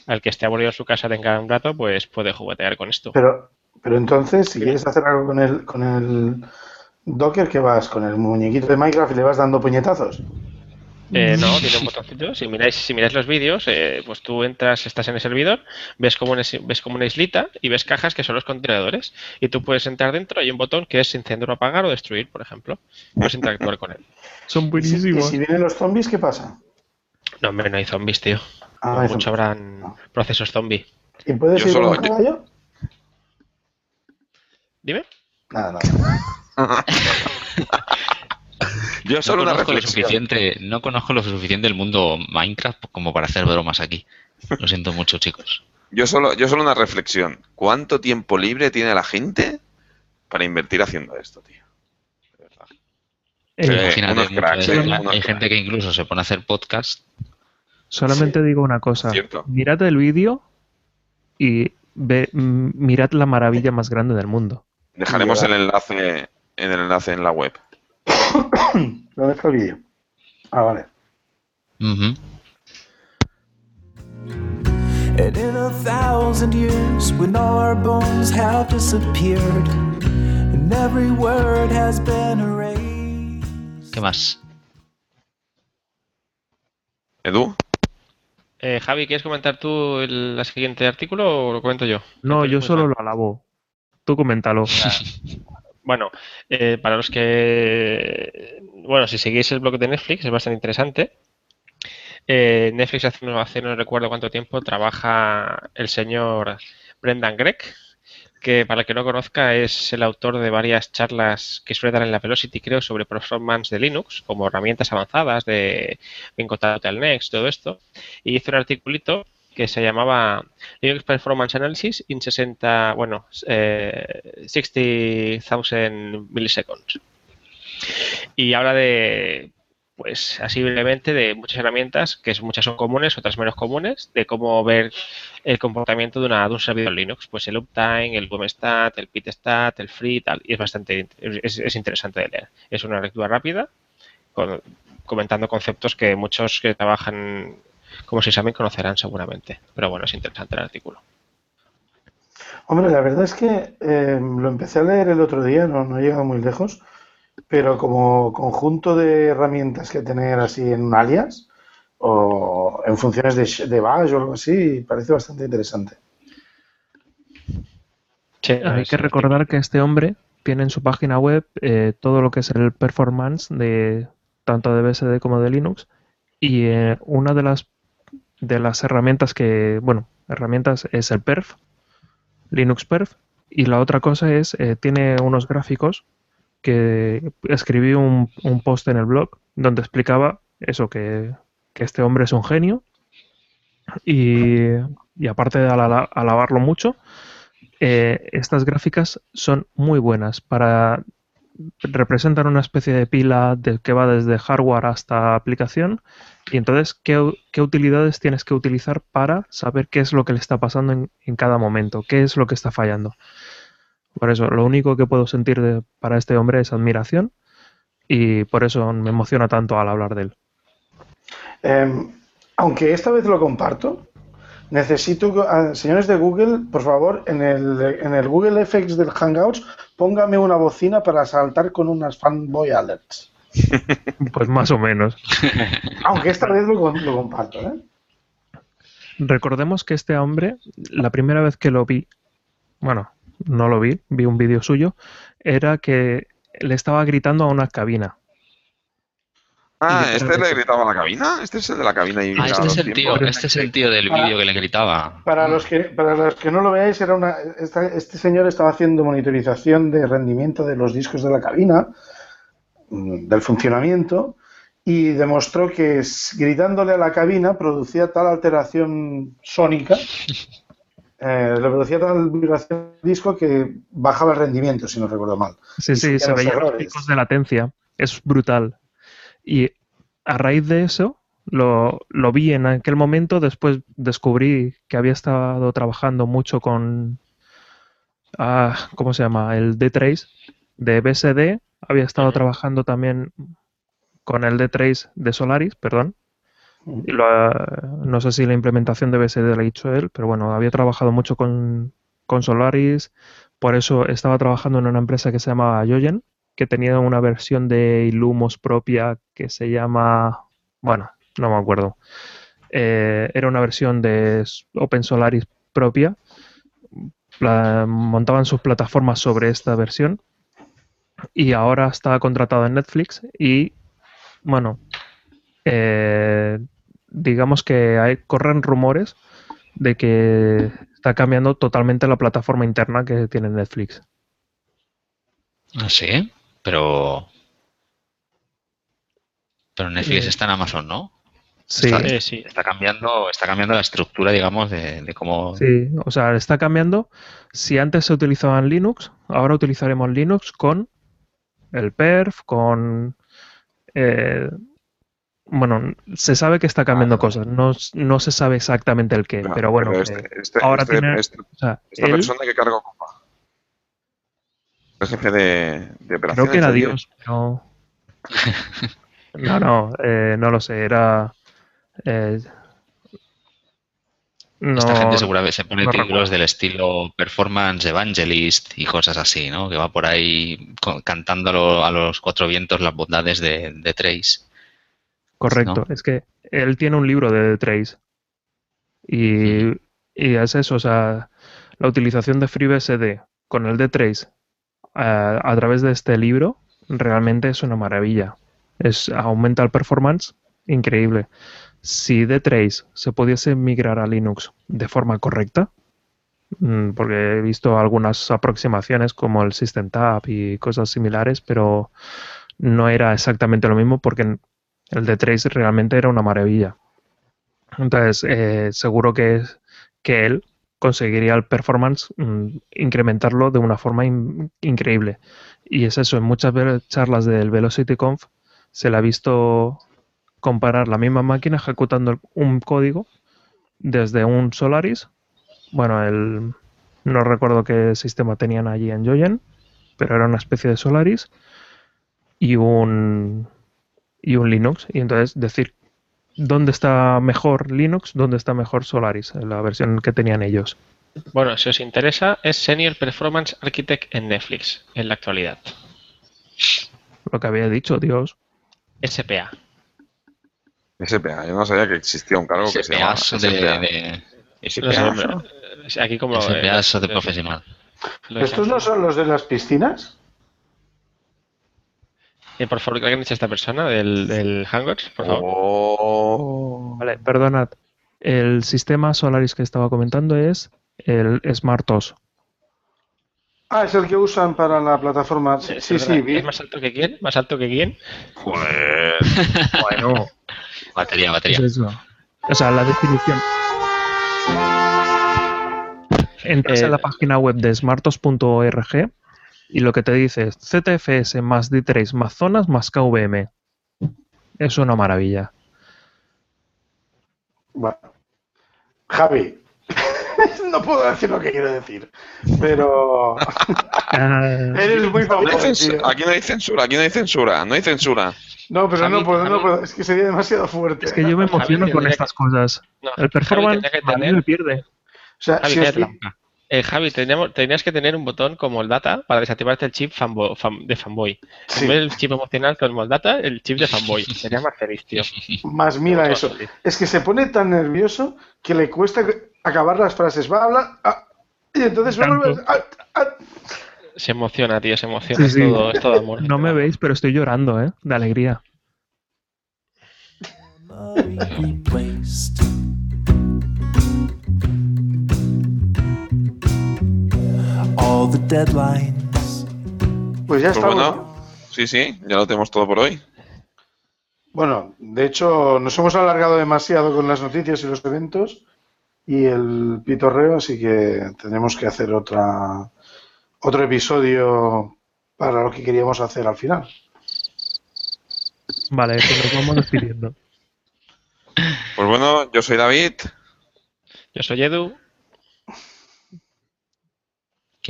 F: Al que esté aburrido en su casa tenga un rato, pues puede juguetear con esto.
A: Pero, pero entonces, si quieres hacer algo con el, con el Docker, ¿qué vas? ¿Con el muñequito de Minecraft y le vas dando puñetazos?
F: Eh, no, tiene un botoncito. Si miráis, si miráis los vídeos, eh, pues tú entras, estás en el servidor, ves como, una, ves como una islita y ves cajas que son los contenedores. Y tú puedes entrar dentro, hay un botón que es encender o apagar o destruir, por ejemplo. Puedes interactuar con él.
C: Son buenísimos.
A: ¿Y si, vienen los zombies, qué pasa?
F: No, hombre, no hay zombies, tío. Ah, mucho habrán procesos zombie.
A: ¿Y puedes ir con caballo?
F: Dime.
A: Nada, nada.
E: Yo solo no conozco lo suficiente, no conozco lo suficiente del mundo Minecraft como para hacer bromas aquí. Lo siento mucho, chicos.
B: Yo solo, yo solo una reflexión. ¿Cuánto tiempo libre tiene la gente para invertir haciendo esto, tío?
E: hay gente que incluso se pone a hacer podcast.
C: Solamente digo una cosa. Mirad el vídeo y ve, mirad la maravilla más grande del mundo.
B: Dejaremos el enlace en el enlace en la web.
A: ¿Dónde está el vídeo? Ah, vale.
E: Uh And in a thousand years, when all our bones have disappeared, and every word has been erased. ¿Qué más?
B: Edu.
F: Eh, Javi, ¿quieres comentar tú el, siguiente artículo o lo comento yo?
C: No, yo solo lo alabo. Tú coméntalo.
F: Bueno, eh, para los que bueno, si seguís el blog de Netflix es bastante interesante. Eh, Netflix hace, no recuerdo cuánto tiempo trabaja el señor Brendan Gregg, que para el que no conozca es el autor de varias charlas que suele dar en la Velocity, creo, sobre performance de Linux, como herramientas avanzadas de al Next, todo esto. Y hizo un articulito que se llamaba Linux Performance Analysis in 60, bueno, eh, 60,000 milliseconds. Y habla de pues así brevemente de muchas herramientas, que muchas son comunes, otras menos comunes, de cómo ver el comportamiento de, una, de un servidor Linux, pues el uptime, el boomstat, el pitstat, el free tal, y es bastante es, interesante de leer. Es una lectura rápida, comentando conceptos que muchos que trabajan como si saben conocerán seguramente, pero bueno, es interesante el artículo.
A: Hombre, la verdad es que eh, lo empecé a leer el otro día, no, no he llegado muy lejos, pero como conjunto de herramientas que tener así en un alias o en funciones de, de bash o algo así, parece bastante interesante.
C: Hay que recordar que este hombre tiene en su página web eh, todo lo que es el performance de tanto de BSD como de Linux y eh, una de las de las herramientas que, bueno, herramientas es el perf, Linux perf, y la otra cosa es, eh, tiene unos gráficos que escribí un, post en el blog donde explicaba eso, que, este hombre es un genio y, aparte de alabarlo mucho, eh, estas gráficas son muy buenas para representan una especie de pila de, que va desde hardware hasta aplicación y entonces ¿qué, utilidades tienes que utilizar para saber qué es lo que le está pasando en, en cada momento, qué es lo que está fallando. Por eso, lo único que puedo sentir para este hombre es admiración y por eso me emociona tanto al hablar de él.
A: Em, aunque esta vez lo comparto, necesito, ah, señores de Google, por favor, en el, en el Google FX del Hangouts, póngame una bocina para saltar con unas fanboy alerts.
C: Pues más o menos.
A: Aunque esta vez lo, lo comparto. ¿eh?
C: Recordemos que este hombre, la primera vez que lo vi, bueno, no lo vi, vi un vídeo suyo, era que le estaba gritando a una cabina.
B: Ah, ¿este le gritaba a la cabina? ¿Este es el de la cabina?
E: Y ah, este es, el tío, este es el tío del vídeo que le gritaba.
A: Para los que, para los que no lo veáis, era una, este señor estaba haciendo monitorización de rendimiento de los discos de la cabina, del funcionamiento, y demostró que gritándole a la cabina producía tal alteración sónica eh, le producía tal vibración del disco que bajaba el rendimiento, si no recuerdo mal.
C: Sí, sí, se veían los picos de latencia. Es brutal. Y a raíz de eso, lo, lo, vi en aquel momento, después descubrí que había estado trabajando mucho con, ah, ¿cómo se llama? El D-Trace de BSD, había estado trabajando también con el D-Trace de Solaris, perdón, no sé si la implementación debe ser de la él, pero bueno, había trabajado mucho con, Solaris, por eso estaba trabajando en una empresa que se llama Yoyen, que tenía una versión de Illumos propia que se llama, bueno, no me acuerdo. Eh, era una versión de Open Solaris propia. montaban sus plataformas sobre esta versión y ahora está contratado en Netflix y bueno, eh, digamos que hay, corren rumores de que está cambiando totalmente la plataforma interna que tiene Netflix.
E: Ah, sí, pero. Pero Netflix está en Amazon, ¿no?
C: Sí.
E: Está, sí. está, cambiando, está cambiando la estructura, digamos, de, de, cómo.
C: Sí, o sea, está cambiando. Si antes se utilizaban Linux, ahora utilizaremos Linux con el perf, con eh, bueno, se sabe que está cambiando cosas, no, no, se sabe exactamente el qué, pero bueno, este, eh, este, ahora
B: este,
C: tiene...
B: o sea, esta persona que cargo ocupa. El jefe de, de operaciones.
C: Creo que era Dios, pero... no, no, eh, no lo sé, era... Eh,
E: no, Esta gente seguramente se pone títulos del estilo Performance Evangelist y cosas así, ¿no? Que va por ahí cantando a los cuatro vientos las bondades de, de Trace.
C: Correcto, es que él tiene un libro de Trace y, es eso, o sea, la utilización de FreeBSD con el de Trace a, través de este libro realmente es una maravilla. Es, aumenta el performance increíble. Si de Trace se pudiese migrar a Linux de forma correcta, mm, porque he visto algunas aproximaciones como el System Tab y cosas similares, pero no era exactamente lo mismo porque el de Trace realmente era una maravilla. Entonces, eh, seguro que, que él conseguiría el performance mm, incrementarlo de una forma increíble. Y es eso, en muchas charlas del Velocity Conf se le ha visto comparar la misma máquina ejecutando un código desde un Solaris. Bueno, el, no recuerdo qué sistema tenían allí en Joyen, pero era una especie de Solaris y un, y un Linux. Y entonces decir dónde está mejor Linux, dónde está mejor Solaris, la versión que tenían ellos.
F: Bueno, si os interesa, es Senior Performance Architect en Netflix en la actualidad.
C: Lo que había dicho, Dios.
F: SPA.
B: SPA, yo no sabía que existía un cargo que se llama
E: de,
F: SPA. aquí como
E: SPA eh, de profesional.
A: ¿Estos no son los de las piscinas?
F: Eh, por favor, que alguien dice esta persona del, del Hangouts, por favor.
B: Oh.
C: Vale, perdonad. El sistema Solaris que estaba comentando es el SmartOS.
A: Ah, es el que usan para la plataforma. Sí, sí, sí.
F: ¿Es más alto que quién? ¿Más alto que quién?
B: Joder.
C: bueno.
E: Batería, batería.
C: O sea, la definición. Entras en la eh, página web de smartos.org y lo que te dice es ZFS más D3 más zonas más KVM. Es una maravilla.
A: Bueno. Javi, no puedo decir lo que quiero decir, pero eres muy famoso.
B: aquí no hay censura, aquí no hay censura, no hay censura.
A: No, pero no puedo, no puedo, es que sería demasiado fuerte.
C: Es que yo me emociono con estas cosas. el performance a mí me pierde. O
A: sea,
F: Javi,
A: si
F: eh, Javi, tenías que tener un botón como el data para desactivarte el chip de fanboy. En vez del chip emocional como el data, el chip de fanboy. Sería más feliz, tío.
A: Más mira eso. Es que se pone tan nervioso que le cuesta acabar las frases. Va a hablar ah, y entonces va a volver. Ah, ah.
F: Se emociona, tío, se emociona. Es, todo, es todo amor.
C: No me veis, pero estoy llorando, ¿eh? De alegría.
B: The deadlines.
A: Pues ya está.
B: bueno, sí, sí, ya lo tenemos todo por hoy.
A: Bueno, de hecho, nos hemos alargado demasiado con las noticias y los eventos y el pitorreo, así que tenemos que hacer otra otro episodio para lo que queríamos hacer al final.
C: Vale, pues nos vamos despidiendo.
B: Pues bueno, yo soy David.
F: Yo soy Edu.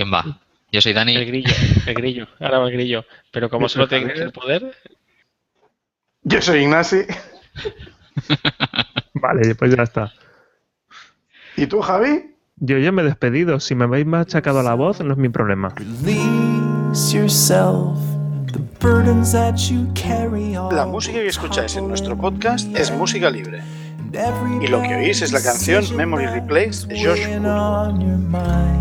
E: ¿Quién va? Yo soy Dani.
F: El grillo, el grillo, ahora va el grillo. Pero como solo tienes el poder.
A: Yo soy Ignasi.
C: vale, pues ya está.
A: ¿Y tú, Javi?
C: Yo ya me he despedido. Si me habéis machacado la voz, no es mi problema.
A: La música que escucháis en nuestro podcast es música libre. Y lo que oís es la canción Memory Replace de Josh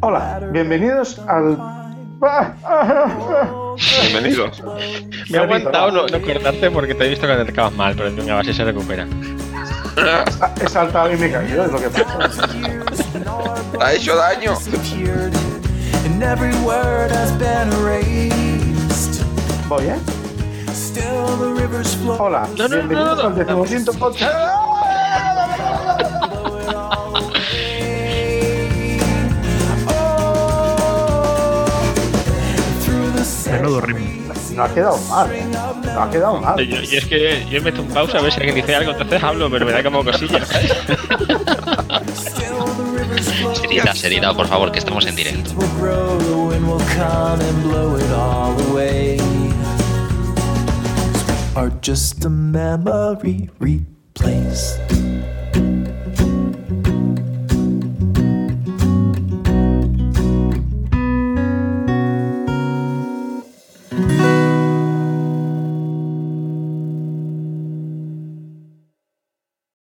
A: Hola, bienvenidos al.
B: Bienvenidos.
F: Me he aguantado no, no cortarte porque te he visto que te acabas mal, pero venga, a ver si se recupera.
A: He saltado y me he caído, es lo que pasa.
B: Ha hecho daño.
A: Voy, ¿eh? Hola, bienvenidos al decimoquinto podcast. No ha quedado mal, ¿eh? No ha quedado mal.
F: Y, es que yo meto un pausa a ver si alguien dice algo, entonces hablo, pero me da como cosilla.
E: seriedad, seriedad, por favor, que estamos en directo. Are just a memory replaced.